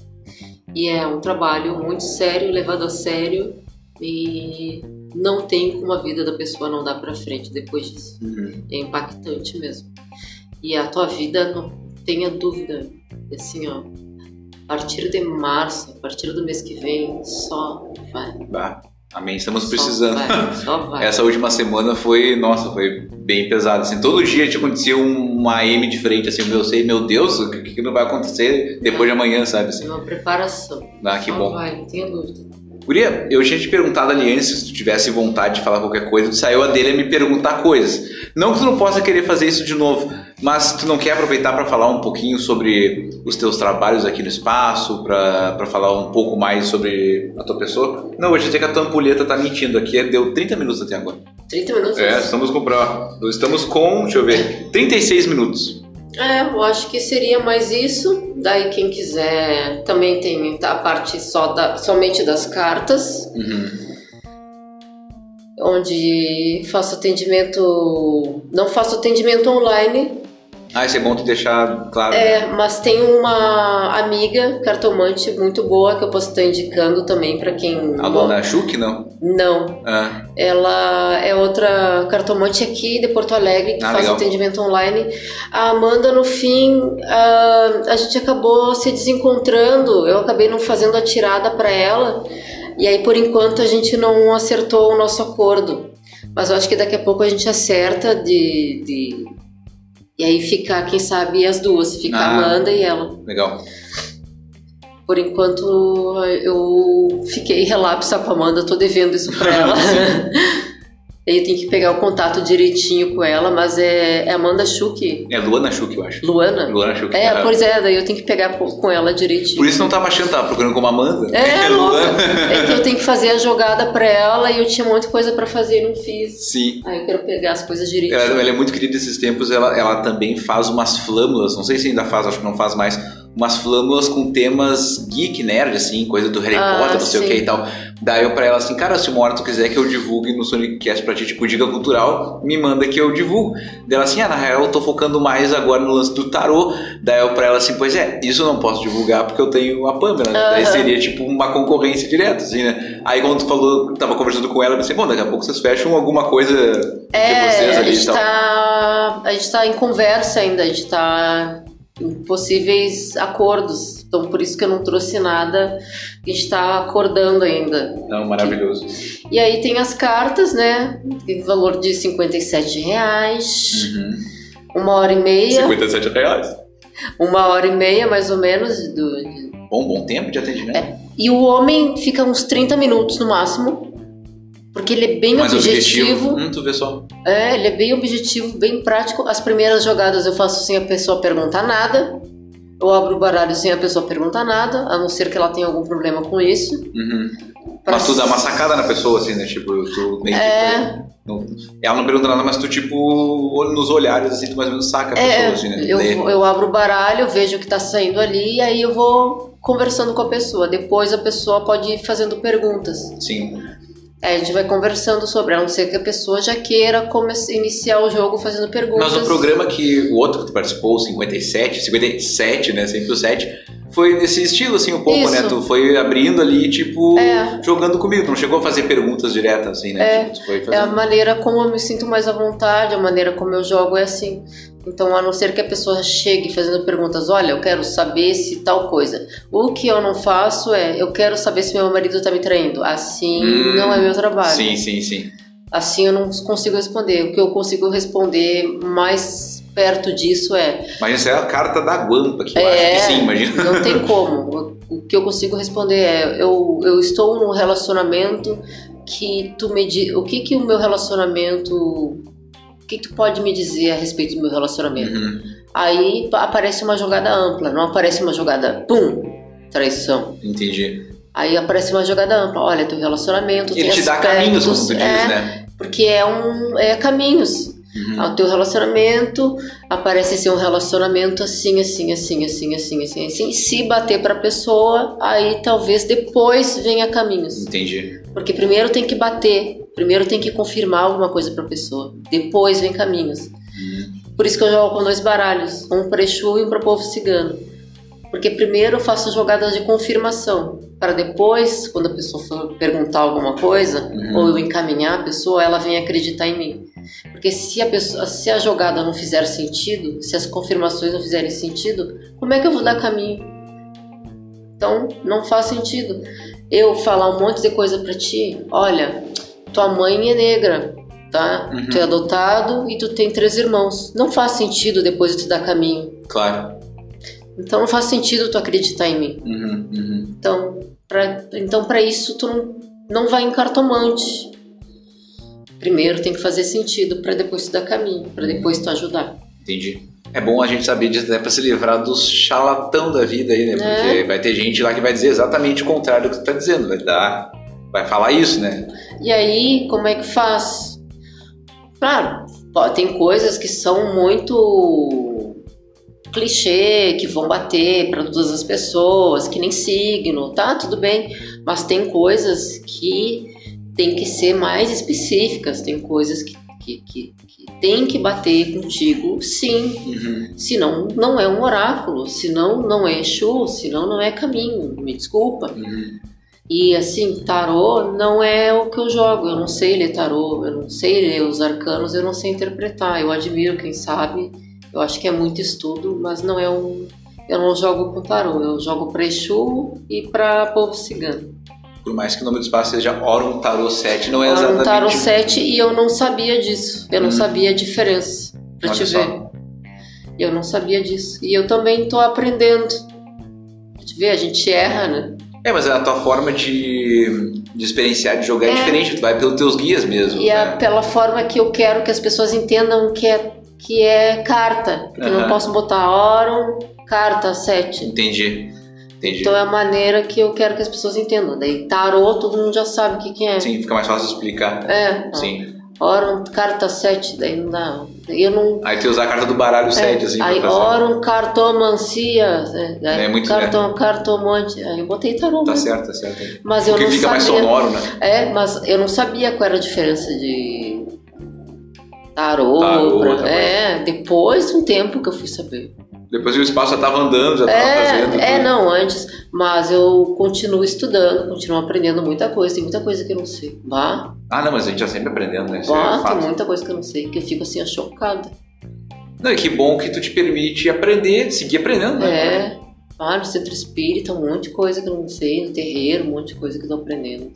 E é um trabalho muito sério, levado a sério e não tem como a vida da pessoa não dar pra frente depois disso. Uhum. É impactante mesmo. E a tua vida, não tenha dúvida, assim, ó, a partir de março, a partir do mês que vem, só vai. Bah. Amém, estamos Só precisando. vai, só vai. Essa última semana foi, nossa, foi bem pesada. Assim, todo dia te acontecia um- uma M diferente, assim, meu, sei, meu Deus, o que, que não vai acontecer depois de amanhã, sabe? Assim. É uma preparação. Ah, que só bom. vai, não tenha dúvida. Guria, eu tinha te perguntado ali antes se tu tivesse vontade de falar qualquer coisa, tu saiu a dele a me perguntar coisas. Não que tu não possa querer fazer isso de novo, mas tu não quer aproveitar para falar um pouquinho sobre os teus trabalhos aqui no espaço, para falar um pouco mais sobre a tua pessoa? Não, vou dizer que a tua ampulheta tá mentindo aqui, deu 30 minutos até agora. 30 minutos? É, estamos com, pra- estamos com, deixa eu ver, 36 minutos. É, eu acho que seria mais isso. Daí quem quiser também tem a parte só da, somente das cartas, Uhum. onde faço atendimento. Não faço atendimento online, Ah, isso é bom tu deixar claro. é, mas tem uma amiga cartomante muito boa que eu posso estar indicando também para quem. A dona Chuck, não? Não, Ah, ela é outra cartomante aqui de Porto Alegre que Ah, faz legal. atendimento online. A Amanda, no fim, ah, a gente acabou se desencontrando. Eu acabei não fazendo a tirada para ela. E aí, por enquanto, a gente não acertou o nosso acordo. Mas eu acho que daqui a pouco a gente acerta de. de... E aí ficar, quem sabe, as duas. Fica a Ah. Amanda e ela. legal. Por enquanto, eu fiquei relapsa com a Amanda, tô devendo isso pra ela. Aí eu tenho que pegar o contato direitinho com ela, mas é, é Amanda Schuch, É Luana Chuck, eu acho. Luana? Luana Chuck. É, Ah, pois é, daí eu tenho que pegar com ela direitinho. Por isso não tava achando, tava procurando como Amanda. É, Luana. louca. É que eu tenho que fazer a jogada pra ela e eu tinha um monte de coisa pra fazer e não fiz. Sim. Aí eu quero pegar as coisas direitinho. Ela, ela é muito querida esses tempos, ela, ela também faz umas flâmulas, não sei se ainda faz, acho que não faz mais, umas flâmulas com temas geek, nerd, assim, coisa do Harry Ah, Potter, não sei o sim. que e tal. Daí eu pra ela assim, cara, se uma hora tu quiser que eu divulgue no Sonicast pra ti, tipo, dica cultural, me manda que eu divulgo. Daí ela assim, ah, na real eu tô focando mais agora no lance do tarô. Daí eu pra ela assim, pois é, isso eu não posso divulgar porque eu tenho a Pamela. Daí Aham. seria tipo uma concorrência direta, assim, né? Aí quando tu falou, tava conversando com ela, eu pensei, bom, daqui a pouco vocês fecham alguma coisa de É, vocês a ali e gente, tal. tá, a gente tá em conversa ainda, a gente tá possíveis acordos. Então, por isso que eu não trouxe nada, a gente tá acordando ainda. Não, maravilhoso. E aí tem as cartas, né? Tem valor de 57 reais, Uhum. uma hora e meia, 57 reais. uma hora e meia mais ou menos. Do, Bom, bom tempo de atendimento. É, E o homem fica uns 30 minutos no máximo, porque ele é bem Mas objetivo. objetivo. Hum, tu vê só. É, ele é bem objetivo, bem prático. As primeiras jogadas eu faço sem a pessoa perguntar nada. Eu abro o baralho sem a pessoa perguntar nada, a não ser que ela tenha algum problema com isso. Uhum. Pra- Mas tu dá uma sacada na pessoa, assim, né? Tipo, tu meio que. É. Não- ela não pergunta nada, mas tu, tipo, nos olhares, assim, tu mais ou menos saca a pessoa, É, assim, né? eu, eu abro o baralho, vejo o que tá saindo ali, e aí eu vou conversando com a pessoa. Depois a pessoa pode ir fazendo perguntas. Sim. Aí a gente vai conversando sobre, a não ser que a pessoa já queira come- iniciar o jogo fazendo perguntas. Mas o programa que. O outro que tu participou, o 57, 57, né? Sempre o 7, foi nesse estilo, assim, um pouco, Isso. né? Tu foi abrindo ali, tipo, É. jogando comigo. Tu não chegou a fazer perguntas diretas, assim, né? É. Tipo, tu foi É a maneira como eu me sinto mais à vontade, a maneira como eu jogo é assim. Então, a não ser que a pessoa chegue fazendo perguntas, olha, eu quero saber se tal coisa. O que eu não faço é, eu quero saber se meu marido tá me traindo. Assim Hum, não é meu trabalho. Sim, sim, sim. Assim eu não consigo responder. O que eu consigo responder mais perto disso é, Imagina se é a carta da Guampa, que eu acho É, que sim, imagina. não tem como. O que eu consigo responder é, eu, eu estou num relacionamento que tu me o que que o meu relacionamento que que tu pode me dizer a respeito do meu relacionamento? Uhum. Aí pa- aparece uma jogada ampla, não aparece uma jogada pum, traição. Entendi. Aí aparece uma jogada ampla, olha, teu relacionamento Ele tem te dá aspectos, caminhos, como tu diz, é, né? Porque é um é caminhos. Uhum. O teu relacionamento aparece ser um relacionamento assim, assim, assim, assim, assim, assim, assim. E se bater pra pessoa, aí talvez depois venha caminhos. Entendi. Porque primeiro tem que bater, primeiro tem que confirmar alguma coisa pra pessoa, depois vem caminhos. Uhum. Por isso que eu jogo com dois baralhos, um para Exu e um para povo cigano. Porque primeiro eu faço jogadas de confirmação, para depois, quando a pessoa for perguntar alguma coisa, Uhum. ou eu encaminhar a pessoa, ela vem acreditar em mim. Porque se a, pessoa, se a jogada não fizer sentido, se as confirmações não fizerem sentido, como é que eu vou dar caminho? Então, não faz sentido. Eu falar um monte de coisa pra ti, olha, tua mãe é negra, tá? Uhum. Tu é adotado e tu tem três irmãos. Não faz sentido depois de tu dar caminho. Claro. Então não faz sentido tu acreditar em mim. Uhum, uhum. Então, pra, então para isso tu não, não vai em cartomante. Primeiro tem que fazer sentido para depois tu dar caminho, para depois tu ajudar. Entendi. É bom a gente saber disso, né? Pra se livrar dos charlatão da vida aí, né? Porque É. vai ter gente lá que vai dizer exatamente o contrário do que tu tá dizendo. Vai dar. Vai falar isso, né? E aí, como é que faz? Claro, tem coisas que são muito clichê, que vão bater para todas as pessoas, que nem signo, tá? Tudo bem. Mas tem coisas que tem que ser mais específicas, tem coisas que, que, que, que tem que bater contigo, sim. Uhum. Senão não é um oráculo, senão não é Exu, senão não é caminho, me desculpa. Uhum. E assim, tarô não é o que eu jogo, eu não sei ler tarô, eu não sei ler os arcanos, eu não sei interpretar. Eu admiro quem sabe, eu acho que é muito estudo, mas não é um. Eu não jogo com tarô, eu jogo pra Exu e pra povo cigano. Por mais que o nome do espaço seja Orum Tarot 7, não é Era exatamente. um tarô 7 e eu não sabia disso, eu não Hum. sabia a diferença, pra Olha te só. ver. Eu não sabia disso. E eu também tô aprendendo. Pra te ver, a gente erra, né? É, mas a tua forma de, de experienciar, de jogar é, É. diferente. Tu vai pelos teus guias mesmo. E a, né? pela forma que eu quero que as pessoas entendam que é, que é carta. Porque eu Aham. não posso botar Orum, carta 7. Entendi. Entendi. Então é a maneira que eu quero que as pessoas entendam. Daí tarô, todo mundo já sabe o que, que é. Sim, fica mais fácil de explicar. É, Sim. Orum, carta 7, daí não dá. Eu não. Aí tu usa a carta do baralho 7, assim, É, aí pra fazer. Orum, cartomancia. É, aí É muito, cartom, cartomante. Aí eu botei tarô. Tá mesmo. certo, tá certo. Mas eu Porque não fica mais sabia. sonoro, né? É, mas eu não sabia qual era a diferença de tarô. Tarô, pra- É, depois de um tempo que eu fui saber. Depois o espaço já tava andando, já tava fazendo. É, é, tudo. não, antes. Mas eu continuo estudando, continuo aprendendo muita coisa. Tem muita coisa que eu não sei. Vá, Ah, não, mas a gente tá sempre aprendendo, né? Isso é vá, tem fato. muita coisa que eu não sei, que eu fico assim, chocada. Não, e que bom que tu te permite aprender, seguir aprendendo, né? É, ah, no centro espírita, um monte de coisa que eu não sei, no terreiro, um monte de coisa que eu tô aprendendo.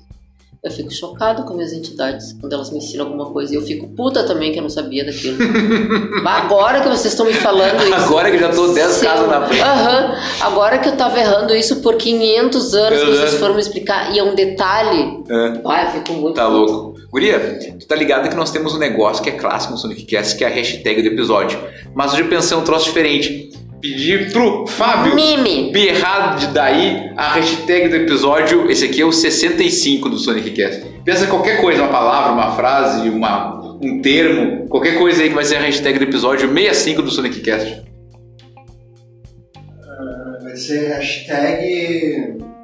Eu fico chocada com minhas entidades quando elas me ensinam alguma coisa. E eu fico puta também que eu não sabia daquilo. Mas Agora que vocês estão me falando isso. Agora que já tô 10 Sim. casas na frente. Aham. Agora que eu tava errando isso por 500 anos, Aham. vocês foram me explicar. E é um detalhe. Ai, eu fico muito. Tá louco. Guria, tu tá ligado que nós temos um negócio que é clássico no Sonic Cast, que é a hashtag do episódio. Mas hoje eu pensei um troço diferente. Pedir pro Fábio Mime. berrar de daí a hashtag do episódio. Esse aqui é o 65 do Sonic Cast. Pensa qualquer coisa, uma palavra, uma frase, uma, um termo, qualquer coisa aí que vai ser a hashtag do episódio 65 do Sonic Cast. Vai ser hashtag.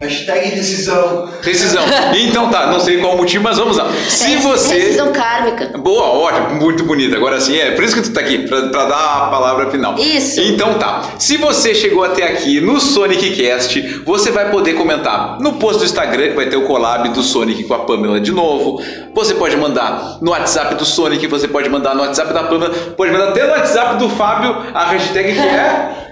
Hashtag decisão. Rescisão. Então tá, não sei qual o motivo, mas vamos lá. Se você. Decisão kármica. Boa, ótimo, muito bonita. Agora sim, é por isso que tu tá aqui, pra, pra dar a palavra final. Isso. Então tá. Se você chegou até aqui no Sonic Cast, você vai poder comentar no post do Instagram, que vai ter o collab do Sonic com a Pamela de novo. Você pode mandar no WhatsApp do Sonic, você pode mandar no WhatsApp da Pamela, pode mandar até no WhatsApp do Fábio a hashtag que é.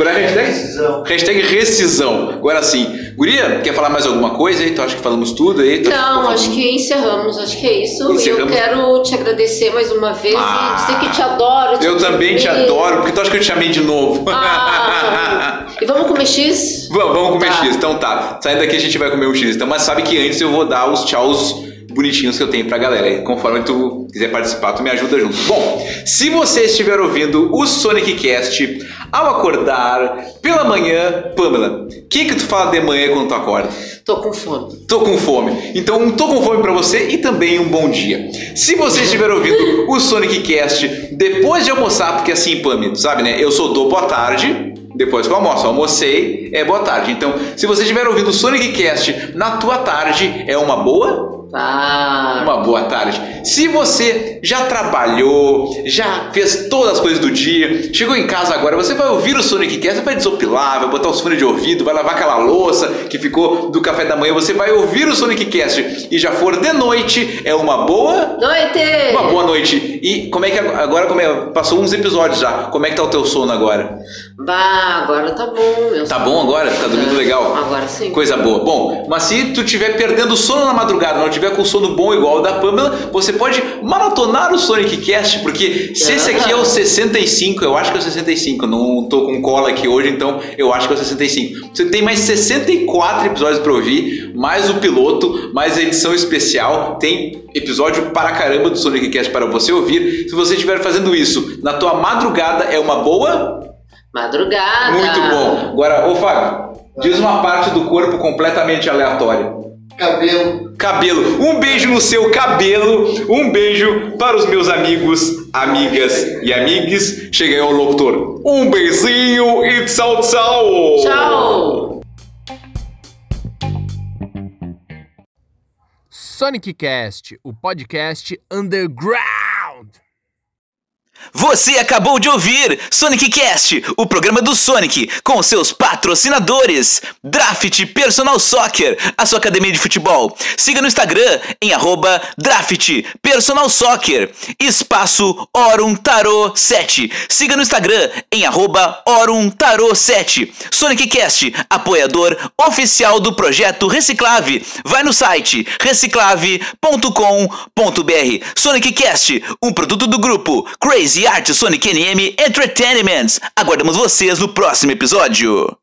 Qual é a hashtag? Decisão. Hashtag rescisão. Agora sim. Guria, quer falar mais alguma coisa aí? Tu acha que falamos tudo aí? Tu Não, acho que encerramos, acho que é isso. E eu Encerramos. quero te agradecer mais uma vez Ah. e dizer que te adoro. Eu também te adoro, porque tu acha que eu te chamei de novo? Ah, e vamos comer X? Vamos, vamos comer Tá. X, então tá. Saindo daqui a gente vai comer um X. Então, mas sabe que antes eu vou dar os tchauz bonitinhos que eu tenho pra galera. E Conforme tu quiser participar, tu me ajuda junto. Bom, se você estiver ouvindo o Sonic Cast ao acordar pela manhã, Pamela, o que que tu fala de manhã quando tu acorda? Tô com fome. Tô com fome. Então, um tô com fome pra você e também um bom dia. Se você estiver ouvindo o Sonic Cast depois de almoçar, porque assim, Pami, tu sabe, né? Eu sou do boa tarde, depois que eu almoço. Almocei, é boa tarde. Então, se você estiver ouvindo o Sonic Cast na tua tarde, é uma boa? Tá. Uma boa tarde. Se você já trabalhou, já fez todas as coisas do dia, chegou em casa agora, você vai ouvir o Sonic Cast, você vai desopilar, vai botar os fones de ouvido, vai lavar aquela louça que ficou do café da manhã, você vai ouvir o Sonic Cast e já for de noite, é uma boa Noite! uma boa noite. E como é que agora como é, passou uns episódios já? Como é que tá o teu sono agora? Bah, agora tá bom, meu. Tá bom agora? Tá dormindo legal? Agora sim. Coisa boa. Bom, mas se tu estiver perdendo sono na madrugada, não tiver com sono bom igual o da Pamela, você pode maratonar o Sonic Cast, porque se esse aqui é o 65, eu acho que é o 65, não tô com cola aqui hoje, então eu acho que é o 65. Você tem mais 64 episódios pra ouvir, mais o piloto, mais a edição especial, tem episódio para caramba do Sonic Cast para você ouvir. Se você estiver fazendo isso na tua madrugada, é uma boa Madrugada. muito bom. Agora, ô Fábio, diz uma parte do corpo completamente aleatória. Cabelo. Cabelo. Um beijo no seu cabelo. Um beijo para os meus amigos, amigas e amigues. Chega aí o locutor. Um beijinho e tchau, tchau. Tchau! Sonic Cast, o podcast underground. Você acabou de ouvir Sonic Cast, o programa do Sonic, com seus patrocinadores. Draft Personal Soccer, a sua academia de futebol. Siga no Instagram em arroba Draft Personal Soccer. Espaço Orum Tarot 7. Siga no Instagram em arroba Orum Tarot 7. Sonic Cast, apoiador oficial do projeto Reciclave. Vai no site reciclave.com.br. Sonic Cast, um produto do grupo Crazy Art Sonic NM Entertainment. Aguardamos vocês no próximo episódio.